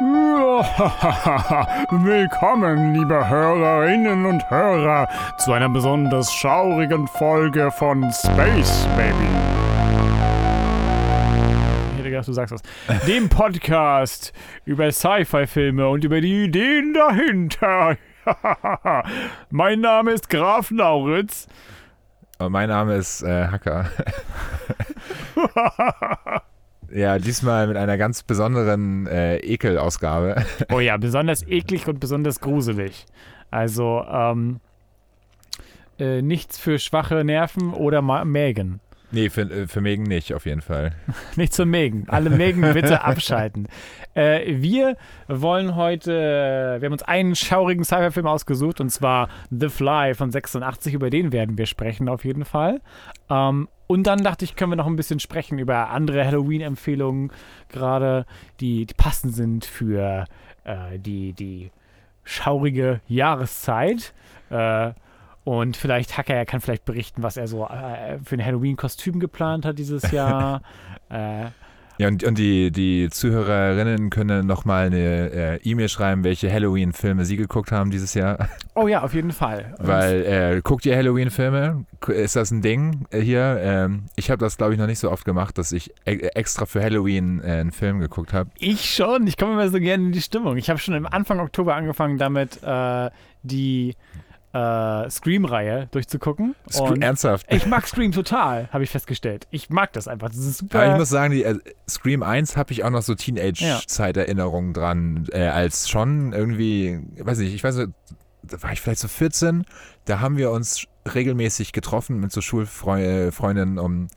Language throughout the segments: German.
Willkommen, liebe Hörerinnen und Hörer, zu einer besonders schaurigen Folge von Space Baby. Ich hätte gedacht, du sagst das. Dem Podcast über Sci-Fi-Filme und über die Ideen dahinter. mein Name ist Graf Nauritz. Und mein Name ist äh, Hacker. ja, diesmal mit einer ganz besonderen äh, Ekelausgabe. Oh ja, besonders eklig und besonders gruselig. Also, ähm, äh, nichts für schwache Nerven oder Ma Mägen. Nee, für, äh, für Megan nicht, auf jeden Fall. Nicht zum Mägen. Alle Mägen bitte abschalten. Äh, wir wollen heute, wir haben uns einen schaurigen Cyberfilm ausgesucht und zwar The Fly von 86, über den werden wir sprechen auf jeden Fall. Ähm, und dann dachte ich, können wir noch ein bisschen sprechen über andere Halloween-Empfehlungen, gerade die, die passend sind für äh, die, die schaurige Jahreszeit. Äh, und vielleicht Hacker, er kann vielleicht berichten, was er so äh, für ein Halloween-Kostüm geplant hat dieses Jahr. äh, Ja, und, und die, die Zuhörerinnen können nochmal eine äh, E-Mail schreiben, welche Halloween-Filme sie geguckt haben dieses Jahr. oh ja, auf jeden Fall. Weil, äh, guckt ihr Halloween-Filme? Ist das ein Ding äh, hier? Ähm, ich habe das, glaube ich, noch nicht so oft gemacht, dass ich e extra für Halloween äh, einen Film geguckt habe. ich schon. Ich komme immer so gerne in die Stimmung. Ich habe schon im Anfang Oktober angefangen, damit äh, die äh, Scream-Reihe durchzugucken. Und Ernsthaft? ich mag Scream total, habe ich festgestellt. Ich mag das einfach. Das ist super. Aber ich muss sagen, die, äh, Scream 1 habe ich auch noch so Teenage-Zeiterinnerungen dran, äh, als schon irgendwie, weiß nicht, ich weiß nicht, da war ich vielleicht so 14, da haben wir uns regelmäßig getroffen mit so Schulfreundinnen, um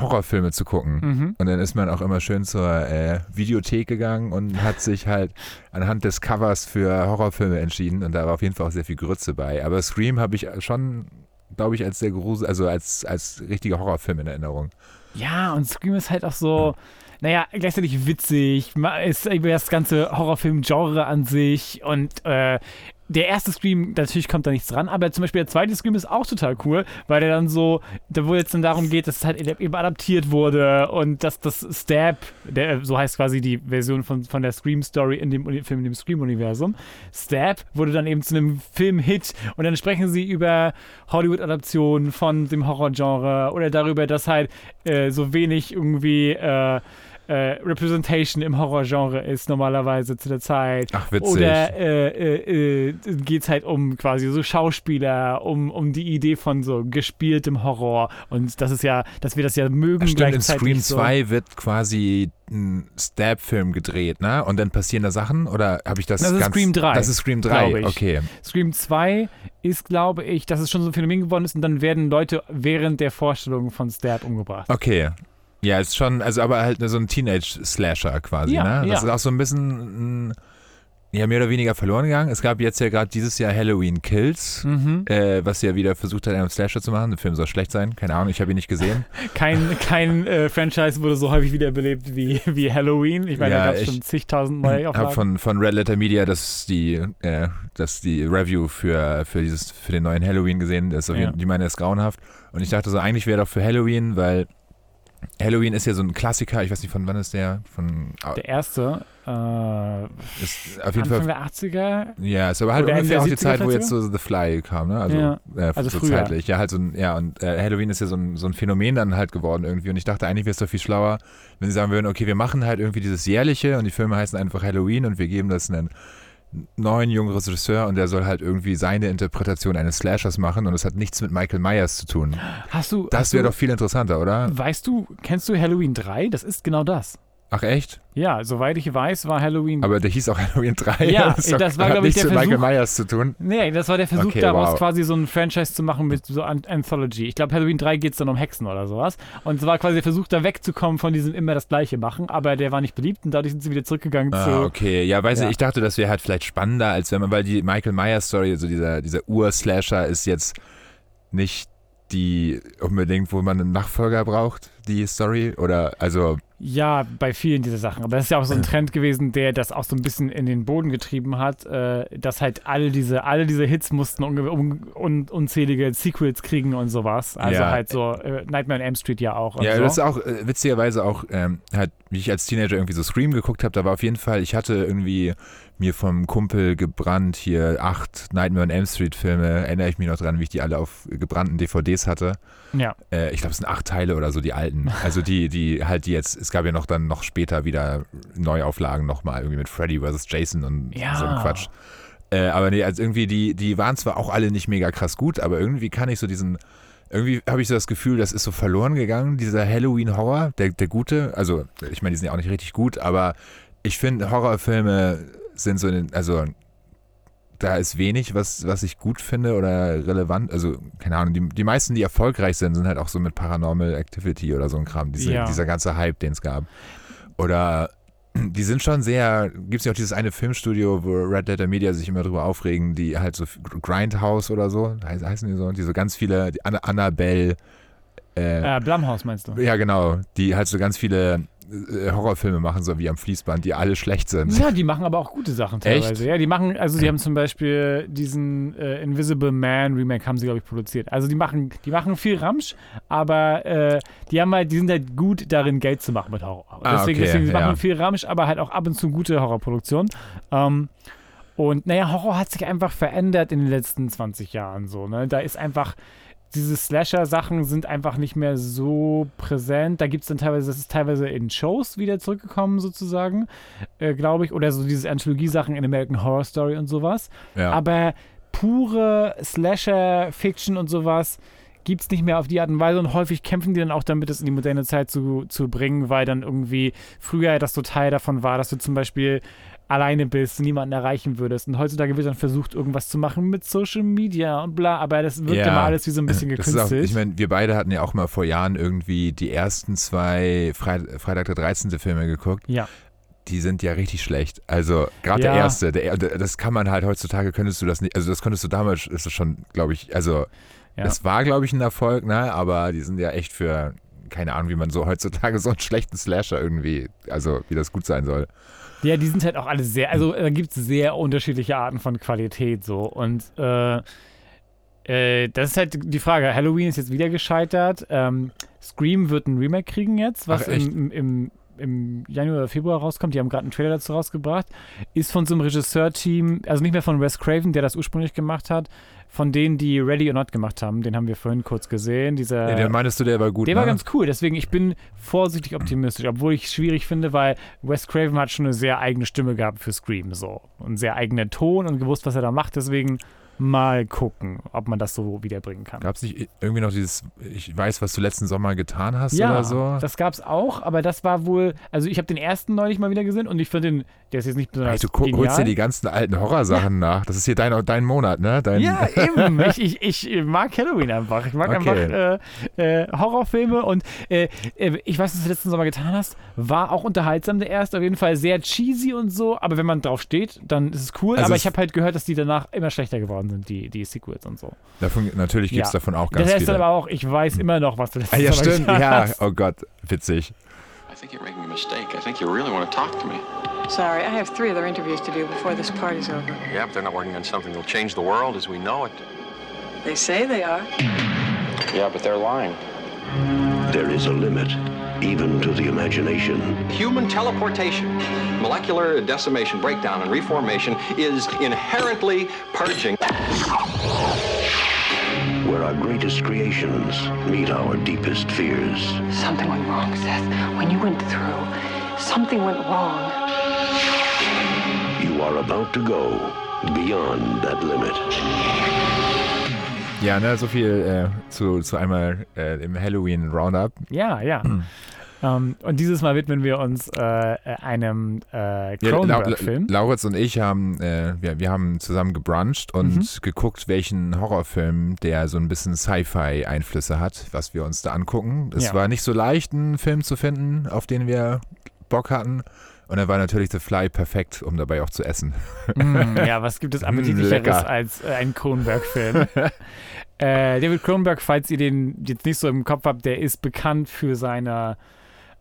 Horrorfilme zu gucken. mhm. Und dann ist man auch immer schön zur äh, Videothek gegangen und hat sich halt anhand des Covers für Horrorfilme entschieden. Und da war auf jeden Fall auch sehr viel Grütze bei. Aber Scream habe ich schon, glaube ich, als sehr grusel, also als, als richtiger Horrorfilm in Erinnerung. Ja, und Scream ist halt auch so, naja, gleichzeitig witzig, ist über das ganze Horrorfilm-Genre an sich und äh, der erste Scream, natürlich kommt da nichts dran, aber zum Beispiel der zweite Scream ist auch total cool, weil der dann so, da wo jetzt dann darum geht, dass es halt eben adaptiert wurde und dass das Stab, der, so heißt quasi die Version von, von der Scream-Story in dem Film, in dem Scream-Universum, Stab wurde dann eben zu einem Film-Hit und dann sprechen sie über Hollywood-Adaptionen von dem Horrorgenre oder darüber, dass halt äh, so wenig irgendwie äh, äh, Representation im Horrorgenre ist normalerweise zu der Zeit. Ach, witzig. Oder äh, äh, äh, geht es halt um quasi so Schauspieler, um, um die Idee von so gespieltem Horror. Und das ist ja, dass wir das ja mögen. Stimmt, in Scream so. 2 wird quasi ein Stab-Film gedreht, ne? Und dann passieren da Sachen? Oder habe ich das Das ist ganz... Scream 3, Das ist Scream 3, glaub ich. okay. Scream 2 ist, glaube ich, dass es schon so ein Phänomen geworden ist und dann werden Leute während der Vorstellung von Stab umgebracht. Okay. Ja, ist schon, also aber halt so ein Teenage-Slasher quasi, Ja, ne? Das ja. ist auch so ein bisschen, mm, ja, mehr oder weniger verloren gegangen. Es gab jetzt ja gerade dieses Jahr Halloween Kills, Mhm. äh, was ja wieder versucht hat, einen Slasher zu machen. Der Film soll schlecht sein, keine Ahnung, ich habe ihn nicht gesehen. Kein, kein äh, Franchise wurde so häufig wiederbelebt wie, wie Halloween. Ich meine, Ja, da gab es ich schon zigtausend Ich neue habe Auflagen. von, von Red Letter Media das die, äh, das die Review für, für, dieses, für den neuen Halloween gesehen. Das Ja. die meine ist grauenhaft. Und ich dachte so, eigentlich wäre doch für Halloween, weil Halloween ist ja so ein Klassiker. Ich weiß nicht, von wann ist der? Von, Der erste, äh, ist auf jeden Anfang Fall der 80er. Ja, ist aber halt ungefähr auch die Zeit, 70er wo jetzt so The Fly kam, ne? Also, Ja, äh, also so früher. zeitlich. Ja, halt so ein, ja, und äh, Halloween ist ja so ein, so ein Phänomen dann halt geworden irgendwie. Und ich dachte, eigentlich wäre es doch viel schlauer, wenn sie sagen würden, okay, wir machen halt irgendwie dieses jährliche und die Filme heißen einfach Halloween und wir geben das einen neuen jungen Regisseur und der soll halt irgendwie seine Interpretation eines Slashers machen und das hat nichts mit Michael Myers zu tun. Hast du. Das wäre doch viel interessanter, oder? Weißt du, kennst du Halloween 3? Das ist genau das. Ach echt? Ja, soweit ich weiß, war Halloween. Aber der hieß auch Halloween 3. Ja, doch- das war, hat glaub ich, der mit Michael Versuch. Myers zu tun. nee, das war der Versuch Okay, daraus, wow. quasi so ein Franchise zu machen mit so An Anthology. Ich glaube, Halloween 3 geht es dann um Hexen oder sowas. Und es war quasi der Versuch, da wegzukommen von diesem immer das Gleiche machen. Aber der war nicht beliebt und dadurch sind sie wieder zurückgegangen zu. Ah, okay. Ja, weiß Ja. ich, ich dachte, das wäre halt vielleicht spannender, als wenn man, weil die Michael Myers Story, so dieser, dieser Ur-Slasher ist jetzt nicht die unbedingt, wo man einen Nachfolger braucht. Die Story? Oder, also. Ja, bei vielen dieser Sachen. Aber das ist ja auch so ein Trend gewesen, der das auch so ein bisschen in den Boden getrieben hat, äh, dass halt alle diese, alle diese Hits mussten un un un unzählige Sequels kriegen und sowas. Also Ja. halt so äh, Nightmare on Elm Street ja auch. Ja, so. das ist auch äh, witzigerweise auch, ähm, halt, wie ich als Teenager irgendwie so Scream geguckt habe, da war auf jeden Fall, ich hatte irgendwie mir vom Kumpel gebrannt hier acht Nightmare on Elm Street Filme, erinnere ich mich noch dran, wie ich die alle auf gebrannten DVDs hatte. ja. Äh, ich glaube, es sind acht Teile oder so, die alten. Also die, die halt die jetzt, es gab ja noch dann noch später wieder Neuauflagen nochmal, irgendwie mit Freddy vs. Jason und Ja. so ein Quatsch. Äh, aber nee, also irgendwie, die, die waren zwar auch alle nicht mega krass gut, aber irgendwie kann ich so diesen, irgendwie habe ich so das Gefühl, das ist so verloren gegangen, dieser Halloween-Horror, der, der gute. Also, ich meine, die sind ja auch nicht richtig gut, aber ich finde, Horrorfilme sind so, in den, also da ist wenig, was, was ich gut finde oder relevant. Also, keine Ahnung, die, die meisten, die erfolgreich sind, sind halt auch so mit Paranormal Activity oder so ein Kram, diese, Ja. dieser ganze Hype, den es gab. Oder die sind schon sehr, gibt es ja auch dieses eine Filmstudio, wo Red Letter Media sich immer drüber aufregen, die halt so Grindhouse oder so, heiß- heißen die so, die so ganz viele, die Anna, Annabelle, äh, Äh, Blumhouse meinst du? ja genau, die halt so ganz viele Horrorfilme machen, so wie am Fließband, die alle schlecht sind. Ja, die machen aber auch gute Sachen teilweise. Echt? Ja, die machen, also die haben zum Beispiel diesen äh, Invisible Man Remake haben sie, glaube ich, produziert. Also die machen, die machen viel Ramsch, aber äh, die haben halt, die sind halt gut darin, Geld zu machen mit Horror. Ah, deswegen, okay, deswegen sie ja. machen viel Ramsch, aber halt auch ab und zu gute Horrorproduktionen. Ähm, und naja, Horror hat sich einfach verändert in den letzten 20 Jahren so. Ne? Da ist einfach, diese Slasher-Sachen sind einfach nicht mehr so präsent. Da gibt es dann teilweise, das ist teilweise in Shows wieder zurückgekommen, sozusagen, äh, glaube ich. Oder so diese Anthologie-Sachen in American Horror Story und sowas. Ja. Aber pure Slasher-Fiction und sowas gibt es nicht mehr auf die Art und Weise und häufig kämpfen die dann auch damit, das in die moderne Zeit zu, zu bringen, weil dann irgendwie früher das so Teil davon war, dass du zum Beispiel alleine bist, niemanden erreichen würdest. Und heutzutage wird dann versucht, irgendwas zu machen mit Social Media und bla, aber das wirkt Ja. immer alles wie so ein bisschen Das ist auch, gekünstelt. ich meine, wir beide hatten ja auch mal vor Jahren irgendwie die ersten zwei Frei- Freitag der 13. Filme geguckt. ja. Die sind ja richtig schlecht. Also gerade Ja. der erste, der, das kann man halt heutzutage, könntest du das nicht, also das konntest du damals, ist das schon, glaube ich, also Ja. das war, glaube ich, ein Erfolg, ne? aber die sind ja echt für, keine Ahnung, wie man so heutzutage so einen schlechten Slasher irgendwie, also wie das gut sein soll. Ja, die sind halt auch alle sehr, also da gibt es sehr unterschiedliche Arten von Qualität so. Und äh, äh, das ist halt die Frage. Halloween ist jetzt wieder gescheitert. Ähm, Scream wird ein Remake kriegen jetzt, was Ach, im, im, im Januar oder Februar rauskommt. Die haben gerade einen Trailer dazu rausgebracht. Ist von so einem Regisseur-Team, also nicht mehr von Wes Craven, der das ursprünglich gemacht hat, von denen, die Ready or Not gemacht haben. Den haben wir vorhin kurz gesehen. Dieser, Nee, den meinst du, der war gut, der ne? war ganz cool, deswegen ich bin vorsichtig optimistisch, obwohl ich es schwierig finde, weil Wes Craven hat schon eine sehr eigene Stimme gehabt für Scream so und sehr eigenen Ton und gewusst, was er da macht, deswegen mal gucken, ob man das so wiederbringen kann. Gab es nicht irgendwie noch dieses, ich weiß, was du letzten Sommer getan hast Ja, oder so? das gab's auch, aber das war wohl, also ich habe den ersten neulich mal wieder gesehen und ich finde den, der ist jetzt nicht besonders Ey, du genial. holst dir die ganzen alten Horrorsachen nach. Das ist hier dein, dein Monat, ne? Dein, Ja, eben. Ich, ich, ich mag Halloween einfach. Ich mag Okay. einfach äh, äh, Horrorfilme und äh, äh, ich weiß, was du letzten Sommer getan hast. War auch unterhaltsam der erste, auf jeden Fall sehr cheesy und so, aber wenn man drauf steht, dann ist es cool. Also aber es- ich habe halt gehört, dass die danach immer schlechter geworden sind, die, die Sequels und so. Davon, natürlich gibt es Ja. davon auch Das ganz heißt dann viele. aber auch, ich weiß immer noch, was du letzten ah, ja, Sommer stimmt. Ja, hast. oh Gott, witzig. I think you're making a mistake. I think you really want to talk to me. Sorry, I have three other interviews to do before this party's over. Yeah, but they're not working on something that'll change the world as we know it. They say they are. Yeah, but they're lying. There is a limit, even to the imagination. Human teleportation, molecular decimation, breakdown, and reformation is inherently purging. Where our greatest creations meet our deepest fears. Something went wrong, Seth. When you went through, something went wrong. You are about to go beyond that limit. Ja, ne, so viel äh, zu, zu einmal äh, im Halloween Roundup. Ja, ja. Ähm, und dieses Mal widmen wir uns äh, einem äh, Ja, Lau- Cronenberg-Film. Lauritz und ich haben, äh, wir, wir haben zusammen gebruncht und Mhm. geguckt, welchen Horrorfilm, der so ein bisschen Sci-Fi-Einflüsse hat, was wir uns da angucken. Es Ja. war nicht so leicht, einen Film zu finden, auf den wir Bock hatten. Und dann war natürlich The Fly perfekt, um dabei auch zu essen. Mm, ja, was gibt es appetitlicheres als äh, ein Kronberg-Film? Äh, David Cronenberg, falls ihr den jetzt nicht so im Kopf habt, der ist bekannt für seine,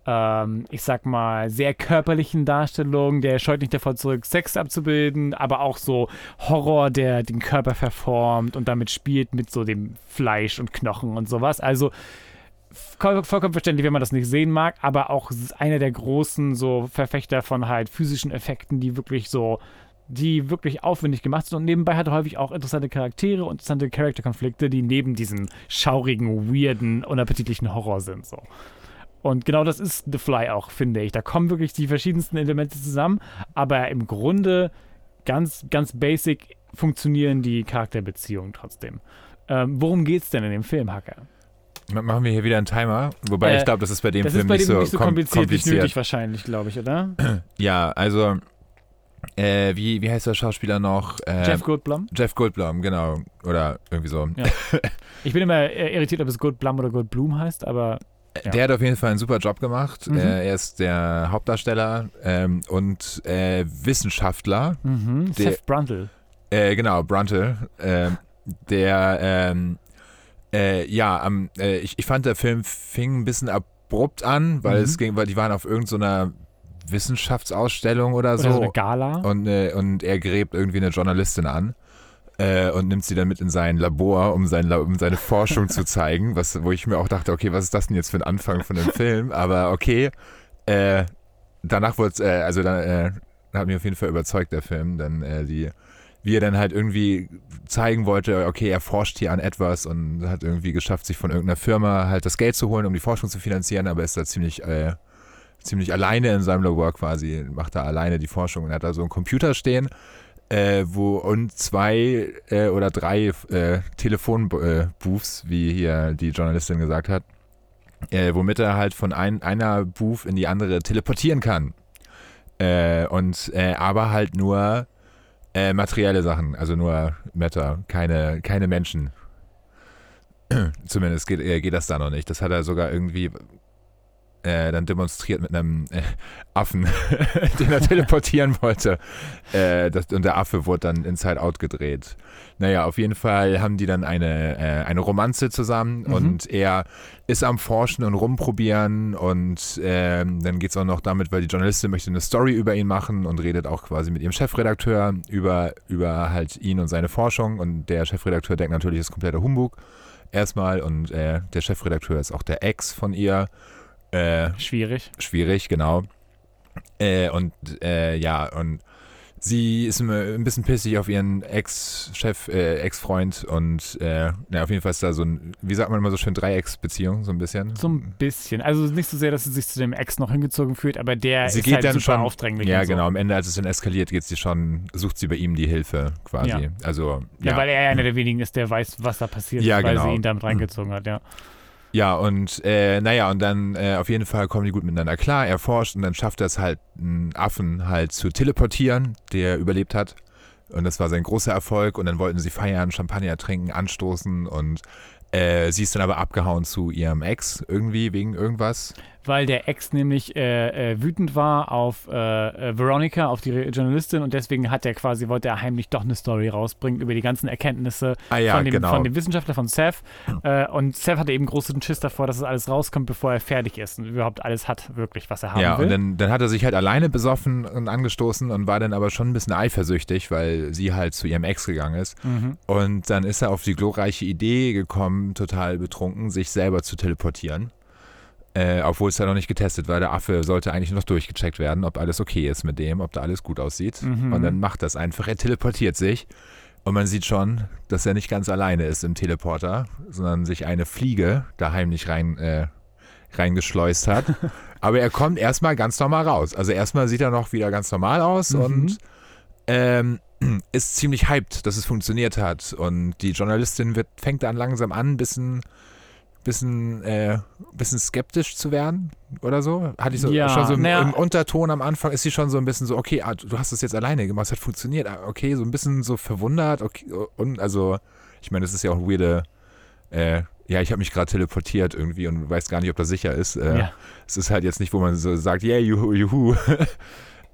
ähm, ich sag mal, sehr körperlichen Darstellungen. Der scheut nicht davor zurück, Sex abzubilden, aber auch so Horror, der den Körper verformt und damit spielt mit so dem Fleisch und Knochen und sowas. Also vollkommen verständlich, wenn man das nicht sehen mag, aber auch einer der großen so Verfechter von halt physischen Effekten, die wirklich so die wirklich aufwendig gemacht sind und nebenbei hat er häufig auch interessante Charaktere und interessante Charakterkonflikte, die neben diesem schaurigen, weirden, unappetitlichen Horror sind. So. Und genau das ist The Fly auch, finde ich. Da kommen wirklich die verschiedensten Elemente zusammen, aber im Grunde ganz, ganz basic funktionieren die Charakterbeziehungen trotzdem. Ähm, worum geht's denn in dem Film, Hacker? Ma- Machen wir hier wieder einen Timer, wobei Äh, ich glaube, das ist bei dem Film bei nicht, dem so nicht so kom- kompliziert, nicht kompliziert. nötig wahrscheinlich, glaube ich, oder? Ja, also äh, wie, wie heißt der Schauspieler noch? Äh, Jeff Goldblum? Jeff Goldblum, genau. Oder irgendwie so. Ja. Ich bin immer äh, irritiert, ob es Goldblum oder Goldblum heißt, aber Ja. Der hat auf jeden Fall einen super Job gemacht. Mhm. Äh, er ist der Hauptdarsteller ähm, und äh, Wissenschaftler. mhm. Der- Seth Brundle. Äh, genau, Bruntel. ähm, der, ähm, äh, ja, am, äh, ich, ich fand, der Film fing ein bisschen abrupt an, weil Mhm. es ging, weil die waren auf irgendeiner Wissenschaftsausstellung oder Oder so. so eine Gala. Und, äh, und er gräbt irgendwie eine Journalistin an äh, und nimmt sie dann mit in sein Labor, um, sein, La- um seine Forschung zu zeigen, was, wo ich mir auch dachte, okay, was ist das denn jetzt für ein Anfang von dem Film? Aber okay, äh, danach wurde es, äh, also dann äh, hat mich auf jeden Fall überzeugt, der Film, dann äh, die, wie er dann halt irgendwie zeigen wollte, okay, er forscht hier an etwas und hat irgendwie geschafft, sich von irgendeiner Firma halt das Geld zu holen, um die Forschung zu finanzieren, aber ist da ziemlich äh, ziemlich alleine in seinem Labor quasi, macht da alleine die Forschung und hat da so einen Computer stehen, äh, wo und zwei äh, oder drei äh, Telefonbooths, wie hier die Journalistin gesagt hat, äh, womit er halt von ein, einer Booth in die andere teleportieren kann. Äh, und äh, aber halt nur äh, materielle Sachen, also nur Matter, keine, keine Menschen. Zumindest geht, äh, geht das da noch nicht. Das hat er sogar irgendwie äh, dann demonstriert mit einem äh, Affen, den er teleportieren wollte. Äh, das, und der Affe wurde dann Inside Out gedreht. Naja, auf jeden Fall haben die dann eine, äh, eine Romanze zusammen Mhm. und er ist am Forschen und rumprobieren und ähm, dann geht es auch noch damit, weil die Journalistin möchte eine Story über ihn machen und redet auch quasi mit ihrem Chefredakteur über, über halt ihn und seine Forschung und der Chefredakteur denkt natürlich, das ist kompletter Humbug erstmal und äh, der Chefredakteur ist auch der Ex von ihr. Äh, Schwierig. schwierig, genau. Äh, und äh, ja, und sie ist ein bisschen pissig auf ihren Ex-Chef, äh, Ex-Freund und äh, ja, auf jeden Fall ist da so ein, wie sagt man immer so schön, Dreiecksbeziehung, so ein bisschen. So ein bisschen. Also nicht so sehr, dass sie sich zu dem Ex noch hingezogen fühlt, aber der sie ist geht halt dann super schon, aufdringlich. ja so. genau, am Ende, als es dann eskaliert, geht sie schon, sucht sie bei ihm die Hilfe quasi. Ja. Also, Ja, ja. weil er einer der wenigen ist, der weiß, was da passiert Ja, ist, weil genau. sie ihn damit reingezogen hat, ja. Ja, und äh, naja, und dann äh, auf jeden Fall kommen die gut miteinander klar. Er forscht und dann schafft er es halt, einen Affen halt zu teleportieren, der überlebt hat. Und das war sein großer Erfolg. Und dann wollten sie feiern, Champagner trinken, anstoßen. Und äh, sie ist dann aber abgehauen zu ihrem Ex irgendwie wegen irgendwas. Weil der Ex nämlich äh, äh, wütend war auf äh, äh, Veronica, auf die Re- Journalistin und deswegen hat er quasi, wollte er heimlich doch eine Story rausbringen über die ganzen Erkenntnisse Ah ja, von, dem, genau. von dem Wissenschaftler von Seth. Äh, und Seth hatte eben großen Schiss davor, dass es alles rauskommt, bevor er fertig ist und überhaupt alles hat, wirklich, was er haben ja, will. und dann, dann hat er sich halt alleine besoffen und angestoßen und war dann aber schon ein bisschen eifersüchtig, weil sie halt zu ihrem Ex gegangen ist. mhm. Und dann ist er auf die glorreiche Idee gekommen, total betrunken, sich selber zu teleportieren. Äh, obwohl es ja noch nicht getestet war. Der Affe sollte eigentlich noch durchgecheckt werden, ob alles okay ist mit dem, ob da alles gut aussieht. Mhm. Und dann macht das einfach. Er teleportiert sich. Und man sieht schon, dass er nicht ganz alleine ist im Teleporter, sondern sich eine Fliege da heimlich rein, äh, reingeschleust hat. Aber er kommt erstmal ganz normal raus. Also erstmal sieht er noch wieder ganz normal aus Mhm. und ähm, ist ziemlich hyped, dass es funktioniert hat. Und die Journalistin wird, fängt dann langsam an, ein bisschen, bisschen, äh, bisschen skeptisch zu werden oder so. Hatte ich so Ja, schon so im, naja. im Unterton am Anfang ist sie schon so ein bisschen so, okay, ah, du hast es jetzt alleine gemacht, es hat funktioniert, ah, okay, so ein bisschen so verwundert, okay, und also, ich meine, das ist ja auch ein weirde, äh, ja, ich habe mich gerade teleportiert irgendwie und weiß gar nicht, ob das sicher ist. Äh, Ja. Es ist halt jetzt nicht, wo man so sagt, yeah, juhu, juhu.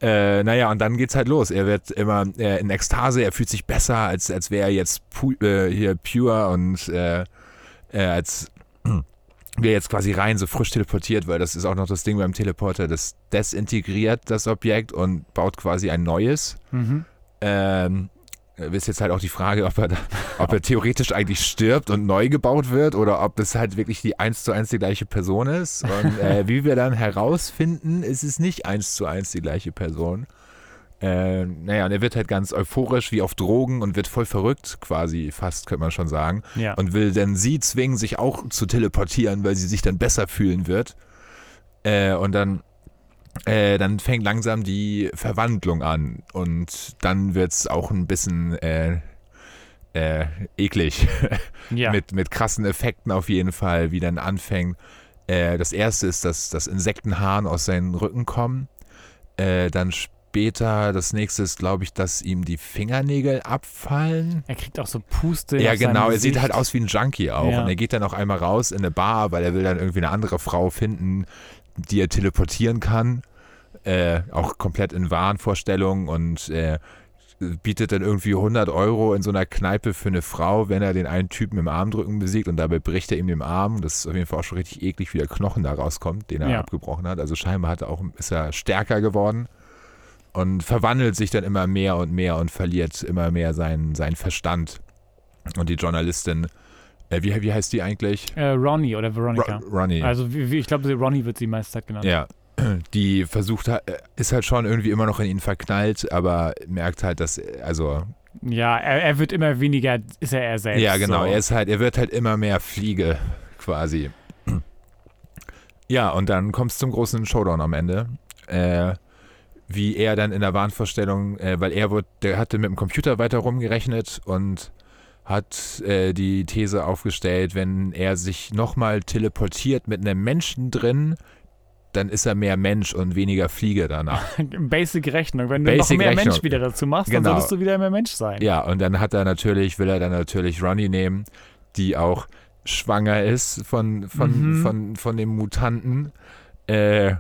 Äh, naja, und dann geht's halt los. Er wird immer äh, in Ekstase, er fühlt sich besser, als, als wäre er jetzt pu äh, hier pure und äh, äh, als wäre jetzt quasi rein so frisch teleportiert, weil das ist auch noch das Ding beim Teleporter, das desintegriert das Objekt und baut quasi ein neues. Mhm. Ähm, ist jetzt halt auch die Frage, ob er, da, ob er theoretisch eigentlich stirbt und neu gebaut wird oder ob das halt wirklich die eins zu eins die gleiche Person ist. Und äh, wie wir dann herausfinden, ist es nicht eins zu eins die gleiche Person. Äh, naja, und er wird halt ganz euphorisch wie auf Drogen und wird voll verrückt, quasi fast, könnte man schon sagen. Ja. Und will dann sie zwingen, sich auch zu teleportieren, weil sie sich dann besser fühlen wird. Äh, und dann äh, dann fängt langsam die Verwandlung an und dann wird es auch ein bisschen äh, äh, eklig. ja. mit, mit krassen Effekten auf jeden Fall, wie dann anfängt. Das erste ist, dass, dass Insektenhaaren aus seinen Rücken kommen. Äh, dann später, das nächste ist, glaube ich, dass ihm die Fingernägel abfallen. er kriegt auch so Puste. Ja, genau. Er sieht halt aus wie ein Junkie auch. Ja. Und er geht dann auch einmal raus in eine Bar, weil er will dann irgendwie eine andere Frau finden, die er teleportieren kann. Äh, auch komplett in Wahnvorstellungen und äh, bietet dann irgendwie 100 Euro in so einer Kneipe für eine Frau, wenn er den einen Typen im Armdrücken besiegt und dabei bricht er ihm den Arm. Das ist auf jeden Fall auch schon richtig eklig, wie der Knochen da rauskommt, den er Ja. abgebrochen hat. Also scheinbar hat er auch, ist er stärker geworden und verwandelt sich dann immer mehr und mehr und verliert immer mehr seinen, seinen Verstand. Und die Journalistin, äh, wie, wie heißt die eigentlich? Äh, Ronnie oder Veronica. Ro- Ronnie. Also wie, wie, ich glaube, Ronnie wird sie meist halt genannt. ja. Die versucht äh, ist halt schon irgendwie immer noch in ihn verknallt, aber merkt halt, dass, äh, also, Ja, er, er wird immer weniger, ist er er selbst. ja genau, so. er ist halt, er wird halt immer mehr Fliege quasi. Ja, und dann kommt es zum großen Showdown am Ende. Äh, wie er dann in der Wahnvorstellung, äh, weil er wurde, der hatte mit dem Computer weiter rumgerechnet und hat äh, die These aufgestellt, wenn er sich nochmal teleportiert mit einem Menschen drin, dann ist er mehr Mensch und weniger Fliege danach. Basic Rechnung. Wenn du Basic noch mehr Rechnung. Mensch wieder dazu machst, dann Genau. solltest du wieder mehr Mensch sein. Ja, und dann hat er natürlich, will er dann natürlich Ronnie nehmen, die auch schwanger ist von, von, Mhm. von, von dem Mutanten. Äh,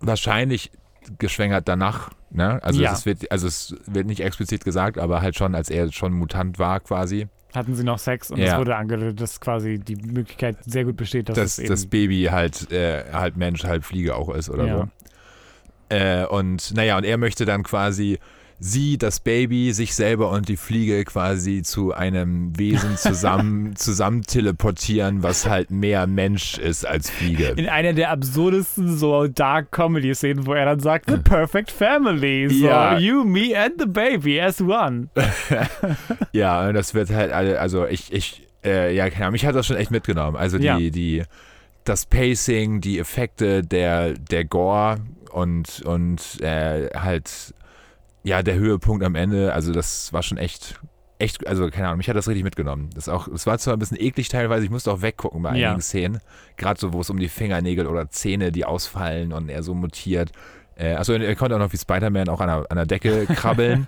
wahrscheinlich geschwängert danach. Ne? Also, Ja. es wird, also es wird nicht explizit gesagt, aber halt schon, als er schon Mutant war quasi, Hatten sie noch Sex und Ja. es wurde angedeutet, dass quasi die Möglichkeit sehr gut besteht, dass dass es eben das Baby halt, äh, halt Mensch, halb Fliege auch ist oder Ja. so. Äh, und naja, und er möchte dann quasi sie, das Baby, sich selber und die Fliege quasi zu einem Wesen zusammen, zusammen teleportieren, was halt mehr Mensch ist als Fliege. in einer der absurdesten so Dark Comedy Szenen, wo er dann sagt, The Perfect Family, so Ja. you, me and the baby as one. Ja, und das wird halt, alle- also ich, ich, äh, ja, keine Ahnung, mich hat das schon echt mitgenommen. Also die, Ja. die, das Pacing, die Effekte, der, der Gore und, und äh, halt, ja, der Höhepunkt am Ende, also das war schon echt, echt, also keine Ahnung, mich hat das richtig mitgenommen. Das auch, es war zwar ein bisschen eklig teilweise, ich musste auch weggucken bei Ja. einigen Szenen, gerade so, wo es um die Fingernägel oder Zähne, die ausfallen und er so mutiert. Äh, also er konnte auch noch wie Spider-Man auch an der, an der Decke krabbeln.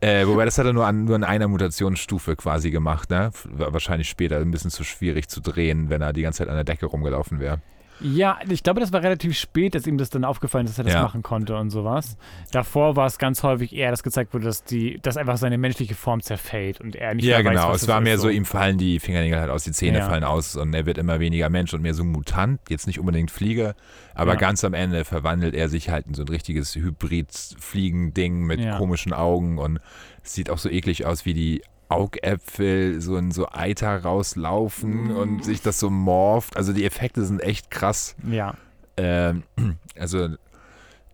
Äh, wobei das hat er nur an, nur an einer Mutationsstufe quasi gemacht, ne? Wahrscheinlich später ein bisschen zu schwierig zu drehen, wenn er die ganze Zeit an der Decke rumgelaufen wäre. Ja, ich glaube, das war relativ spät, dass ihm das dann aufgefallen ist, dass er das Ja. machen konnte und sowas. Davor war es ganz häufig eher, dass gezeigt wurde, dass die, dass einfach seine menschliche Form zerfällt und er nicht Ja, mehr weiß, genau. was Es war mehr so, ihm fallen die Fingernägel halt aus, die Zähne Ja. fallen aus und er wird immer weniger Mensch und mehr so ein Mutant. Jetzt nicht unbedingt Flieger, aber Ja. ganz am Ende verwandelt er sich halt in so ein richtiges Hybrid-Fliegen-Ding mit komischen Augen und sieht auch so eklig aus, wie die Augäpfel so in so Eiter rauslaufen und sich das so morpht. Also die Effekte sind echt krass. Ja. Ähm, also,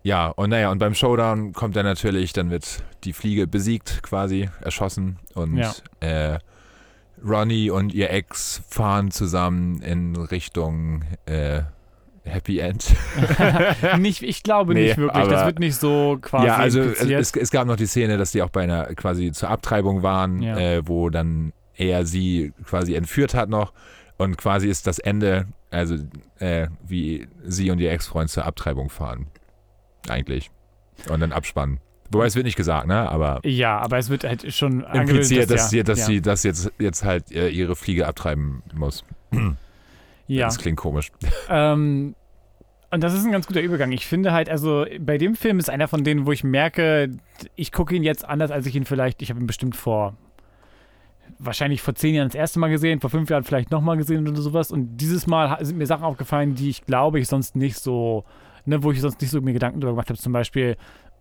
ja, und naja, und beim Showdown kommt dann natürlich, dann wird die Fliege besiegt, quasi, erschossen. Und Ja. äh, Ronnie und ihr Ex fahren zusammen in Richtung äh, Happy End. nicht, ich glaube Nee, nicht wirklich. Das wird nicht so quasi ja, also es, es gab noch die Szene, dass die auch bei einer quasi zur Abtreibung waren, Ja. äh, wo dann er sie quasi entführt hat noch. Und quasi ist das Ende, also äh, wie sie und ihr Ex-Freund zur Abtreibung fahren. Eigentlich. Und dann abspannen. Wobei es wird nicht gesagt, ne? Aber ja, aber es wird halt schon impliziert, angedeutet, dass, sie, dass ja, sie das jetzt, jetzt halt äh, ihre Fliege abtreiben muss. Ja. Das klingt komisch. Ähm, Und das ist ein ganz guter Übergang. Ich finde halt, also bei dem Film ist einer von denen, wo ich merke, ich gucke ihn jetzt anders, als ich ihn vielleicht, ich habe ihn bestimmt vor, wahrscheinlich vor zehn Jahren das erste Mal gesehen, vor fünf Jahren vielleicht nochmal gesehen oder sowas. Und dieses Mal sind mir Sachen aufgefallen, die ich glaube, ich sonst nicht so, ne, wo ich sonst nicht so mir Gedanken drüber gemacht habe. Zum Beispiel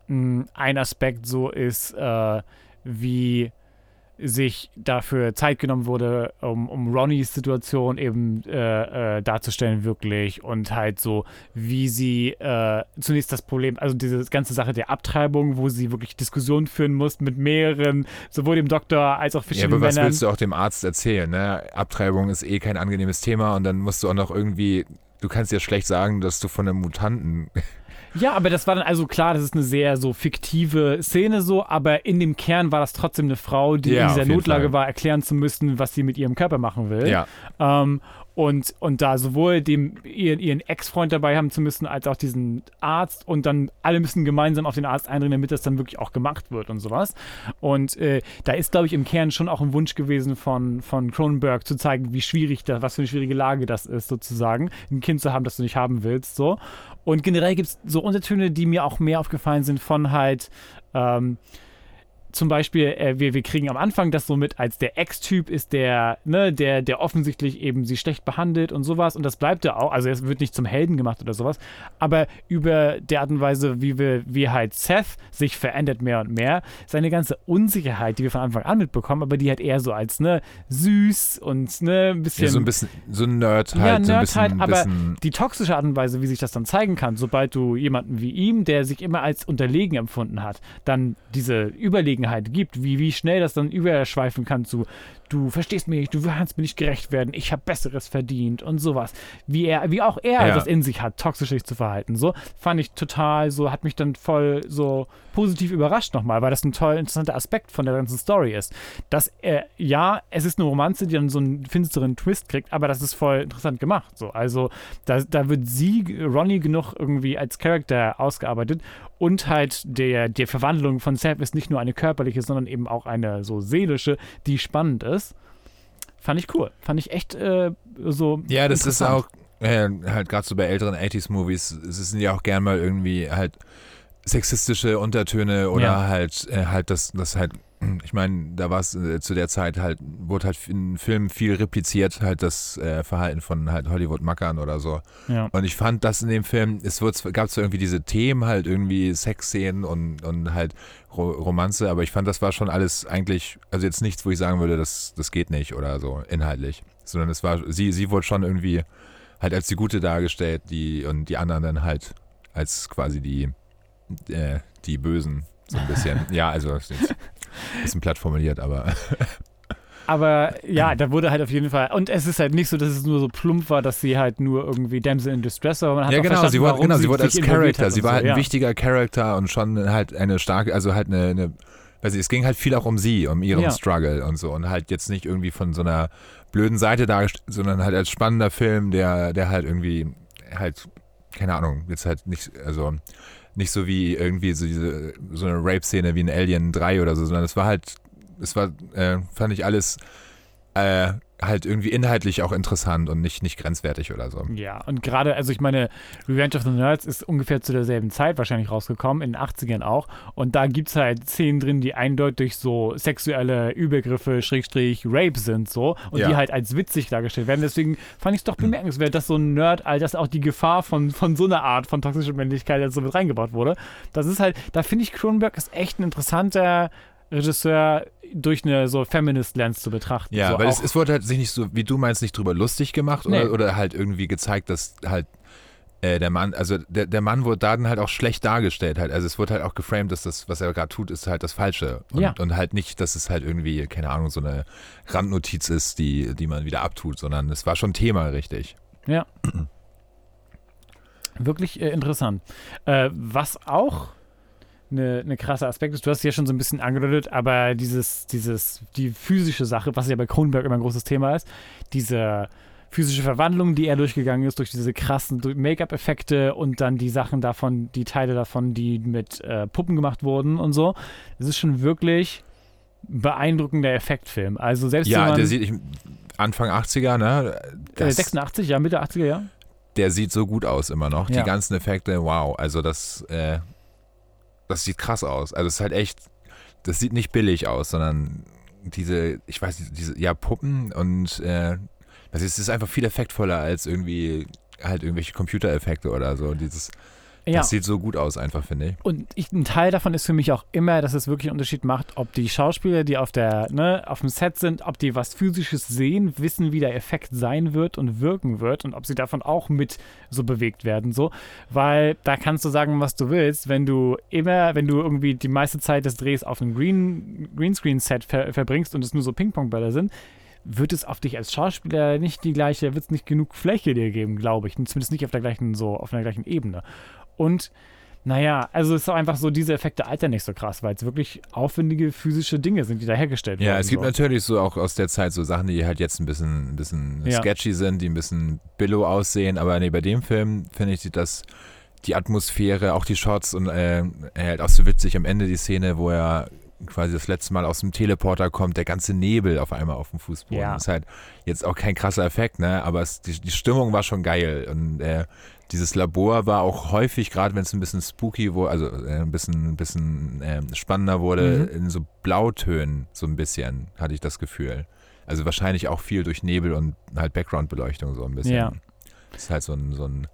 mh, ein Aspekt so ist, äh, wie sich dafür Zeit genommen wurde, um, um Ronnys Situation eben äh, äh, darzustellen, wirklich. Und halt so, wie sie äh, zunächst das Problem, also diese ganze Sache der Abtreibung, wo sie wirklich Diskussionen führen muss mit mehreren, sowohl dem Doktor als auch Ja, verschiedenen aber was Männern. willst du auch dem Arzt erzählen? Ne? Abtreibung ist eh kein angenehmes Thema und dann musst du auch noch irgendwie, du kannst ja schlecht sagen, dass du von einem Mutanten. Ja, aber das war dann also klar, das ist eine sehr so fiktive Szene so, aber in dem Kern war das trotzdem eine Frau, die Ja, in dieser Notlage Fall. war, erklären zu müssen, was sie mit ihrem Körper machen will. Ja. Ähm, und, und da sowohl dem, ihren, ihren Ex-Freund dabei haben zu müssen, als auch diesen Arzt und dann alle müssen gemeinsam auf den Arzt eindringen, damit das dann wirklich auch gemacht wird und sowas. Und äh, da ist, glaube ich, im Kern schon auch ein Wunsch gewesen von, von Cronenberg zu zeigen, wie schwierig das, was für eine schwierige Lage das ist, sozusagen, ein Kind zu haben, das du nicht haben willst, so. Und generell gibt es so Untertöne, die mir auch mehr aufgefallen sind von halt, ähm, zum Beispiel, äh, wir, wir kriegen am Anfang das so mit, als der Ex-Typ ist der, ne, der, der offensichtlich eben sie schlecht behandelt und sowas. Und das bleibt ja auch. Also es wird nicht zum Helden gemacht oder sowas. Aber über die Art und Weise, wie wir, wie halt Seth sich verändert mehr und mehr, seine ganze Unsicherheit, die wir von Anfang an mitbekommen, aber die halt eher so als, ne, süß und, ne, ein bisschen. Ja, so ein bisschen, so ein Nerd halt. Ja, so ein Nerd bisschen, halt, aber bisschen, die toxische Art und Weise, wie sich das dann zeigen kann, sobald du jemanden wie ihm, der sich immer als unterlegen empfunden hat, dann diese Überlegenheit gibt, wie, wie schnell das dann überschweifen kann zu, du verstehst mich nicht, du kannst mir nicht gerecht werden, ich habe Besseres verdient und sowas. Wie er, wie auch er Ja. das in sich hat, toxisch sich zu verhalten. So fand ich total, so hat mich dann voll so positiv überrascht nochmal, weil das ein toll interessanter Aspekt von der ganzen Story ist. Dass er, ja, es ist eine Romanze, die dann so einen finsteren Twist kriegt, aber das ist voll interessant gemacht. So. Also da, da wird sie, Ronnie, genug irgendwie als Charakter ausgearbeitet und halt der, der Verwandlung von Seth ist nicht nur eine körperliche, sondern eben auch eine so seelische, die spannend ist. Fand ich cool. Fand ich echt äh, so. ja, das ist auch, äh, halt gerade so bei älteren 80s-Movies, es sind ja auch gern mal irgendwie halt sexistische Untertöne oder Ja. halt, äh, halt das, das halt, ich meine, da war es äh, zu der Zeit halt, wurde halt in Filmen viel repliziert, halt das äh, Verhalten von halt Hollywood-Mackern oder so. Ja. Und ich fand das in dem Film, es wird, gab zwar irgendwie diese Themen, halt irgendwie Sexszenen und, und halt Ro Romanze, aber ich fand, das war schon alles eigentlich, also jetzt nichts, wo ich sagen würde, das, das geht nicht oder so, inhaltlich. Sondern es war, sie, sie wurde schon irgendwie halt als die Gute dargestellt, die und die anderen dann halt als quasi die, äh, die Bösen. So ein bisschen. ja, also jetzt bisschen platt formuliert, aber Aber ja, da wurde halt auf jeden Fall. Und es ist halt nicht so, dass es nur so plump war, dass sie halt nur irgendwie Damsel in Distress war. Man hat ja, genau, sie wurde, warum genau, sie wurde als hat sie war so, halt ein ja. wichtiger Charakter und schon halt eine starke, also halt eine, eine weiß ich, es ging halt viel auch um sie, um ihren Ja. Struggle und so und halt jetzt nicht irgendwie von so einer blöden Seite dargestellt, sondern halt als spannender Film, der, der halt irgendwie halt, keine Ahnung, jetzt halt nicht, also nicht so wie irgendwie so diese, so eine Rape-Szene wie in Alien 3 oder so, sondern es war halt, es war, äh, fand ich alles äh, halt irgendwie inhaltlich auch interessant und nicht, nicht grenzwertig oder so. Ja, und gerade, also ich meine, Revenge of the Nerds ist ungefähr zu derselben Zeit wahrscheinlich rausgekommen, in den 80ern auch. Und da gibt es halt Szenen drin, die eindeutig so sexuelle Übergriffe, Schrägstrich, Rape sind so. Und Ja. die halt als witzig dargestellt werden. Deswegen fand ich es doch bemerkenswert, dass so ein Nerd, all das auch die Gefahr von, von so einer Art von toxischer Männlichkeit so mit reingebaut wurde. Das ist halt, da finde ich, Cronenberg ist echt ein interessanter Regisseur durch eine so Feminist Lens zu betrachten. Ja, so weil es, es wurde halt sich nicht so, wie du meinst, nicht drüber lustig gemacht oder, Nee. oder halt irgendwie gezeigt, dass halt äh, der Mann, also der, der Mann wurde da dann halt auch schlecht dargestellt halt. Also es wurde halt auch geframed, dass das, was er gerade tut, ist halt das Falsche. Und, Ja. und halt nicht, dass es halt irgendwie, keine Ahnung, so eine Randnotiz ist, die, die man wieder abtut, sondern es war schon Thema, richtig. Ja. Wirklich äh, interessant. Äh, was auch eine, eine krasse Aspekt ist, du hast es ja schon so ein bisschen angedeutet, aber dieses, dieses, die physische Sache, was ja bei Kronenberg immer ein großes Thema ist, diese physische Verwandlung, die er durchgegangen ist, durch diese krassen Make-up-Effekte und dann die Sachen davon, die Teile davon, die mit äh, Puppen gemacht wurden und so. Es ist schon wirklich beeindruckender Effektfilm. Also selbst Ja, man, der sieht, ich, Anfang 80er, ne? äh, Das, 86, ja, Mitte 80er, ja. der sieht so gut aus immer noch. Ja. Die ganzen Effekte, wow. Also das, äh, das sieht krass aus. Also es ist halt echt, das sieht nicht billig aus, sondern diese, ich weiß nicht, diese, ja, Puppen und äh, also es ist einfach viel effektvoller als irgendwie halt irgendwelche Computereffekte oder so. Dieses, Ja. das sieht so gut aus einfach, finde ich. Und ich, ein Teil davon ist für mich auch immer, dass es wirklich einen Unterschied macht, ob die Schauspieler, die auf der, ne, auf dem Set sind, ob die was Physisches sehen, wissen, wie der Effekt sein wird und wirken wird und ob sie davon auch mit so bewegt werden, so. Weil da kannst du sagen, was du willst, wenn du immer, wenn du irgendwie die meiste Zeit des Drehs auf einem Green, Greenscreen-Set ver verbringst und es nur so Ping-Pong-Bälle sind, wird es auf dich als Schauspieler nicht die gleiche, wird es nicht genug Fläche dir geben, glaube ich. Zumindest nicht auf der gleichen, so, auf der gleichen Ebene. Und naja, also es ist auch einfach so, diese Effekte altern nicht so krass, weil es wirklich aufwendige physische Dinge sind, die da hergestellt Ja, werden. es gibt so. natürlich so auch aus der Zeit so Sachen, die halt jetzt ein bisschen, ein bisschen Ja. sketchy sind, die ein bisschen billow aussehen, aber nee, bei dem Film finde ich, sieht das die Atmosphäre, auch die Shots und äh, halt auch so witzig am Ende die Szene, wo er quasi das letzte Mal aus dem Teleporter kommt, der ganze Nebel auf einmal auf dem Fußboden. Ja. Ist halt jetzt auch kein krasser Effekt, ne? Aber es, die, die Stimmung war schon geil und äh, dieses Labor war auch häufig, gerade wenn es ein bisschen spooky wurde, also äh, ein bisschen, ein bisschen äh, spannender wurde, Mhm. in so Blautönen so ein bisschen, hatte ich das Gefühl. Also wahrscheinlich auch viel durch Nebel und halt Background-Beleuchtung so ein bisschen. Ja. Das ist halt so ein, so ein,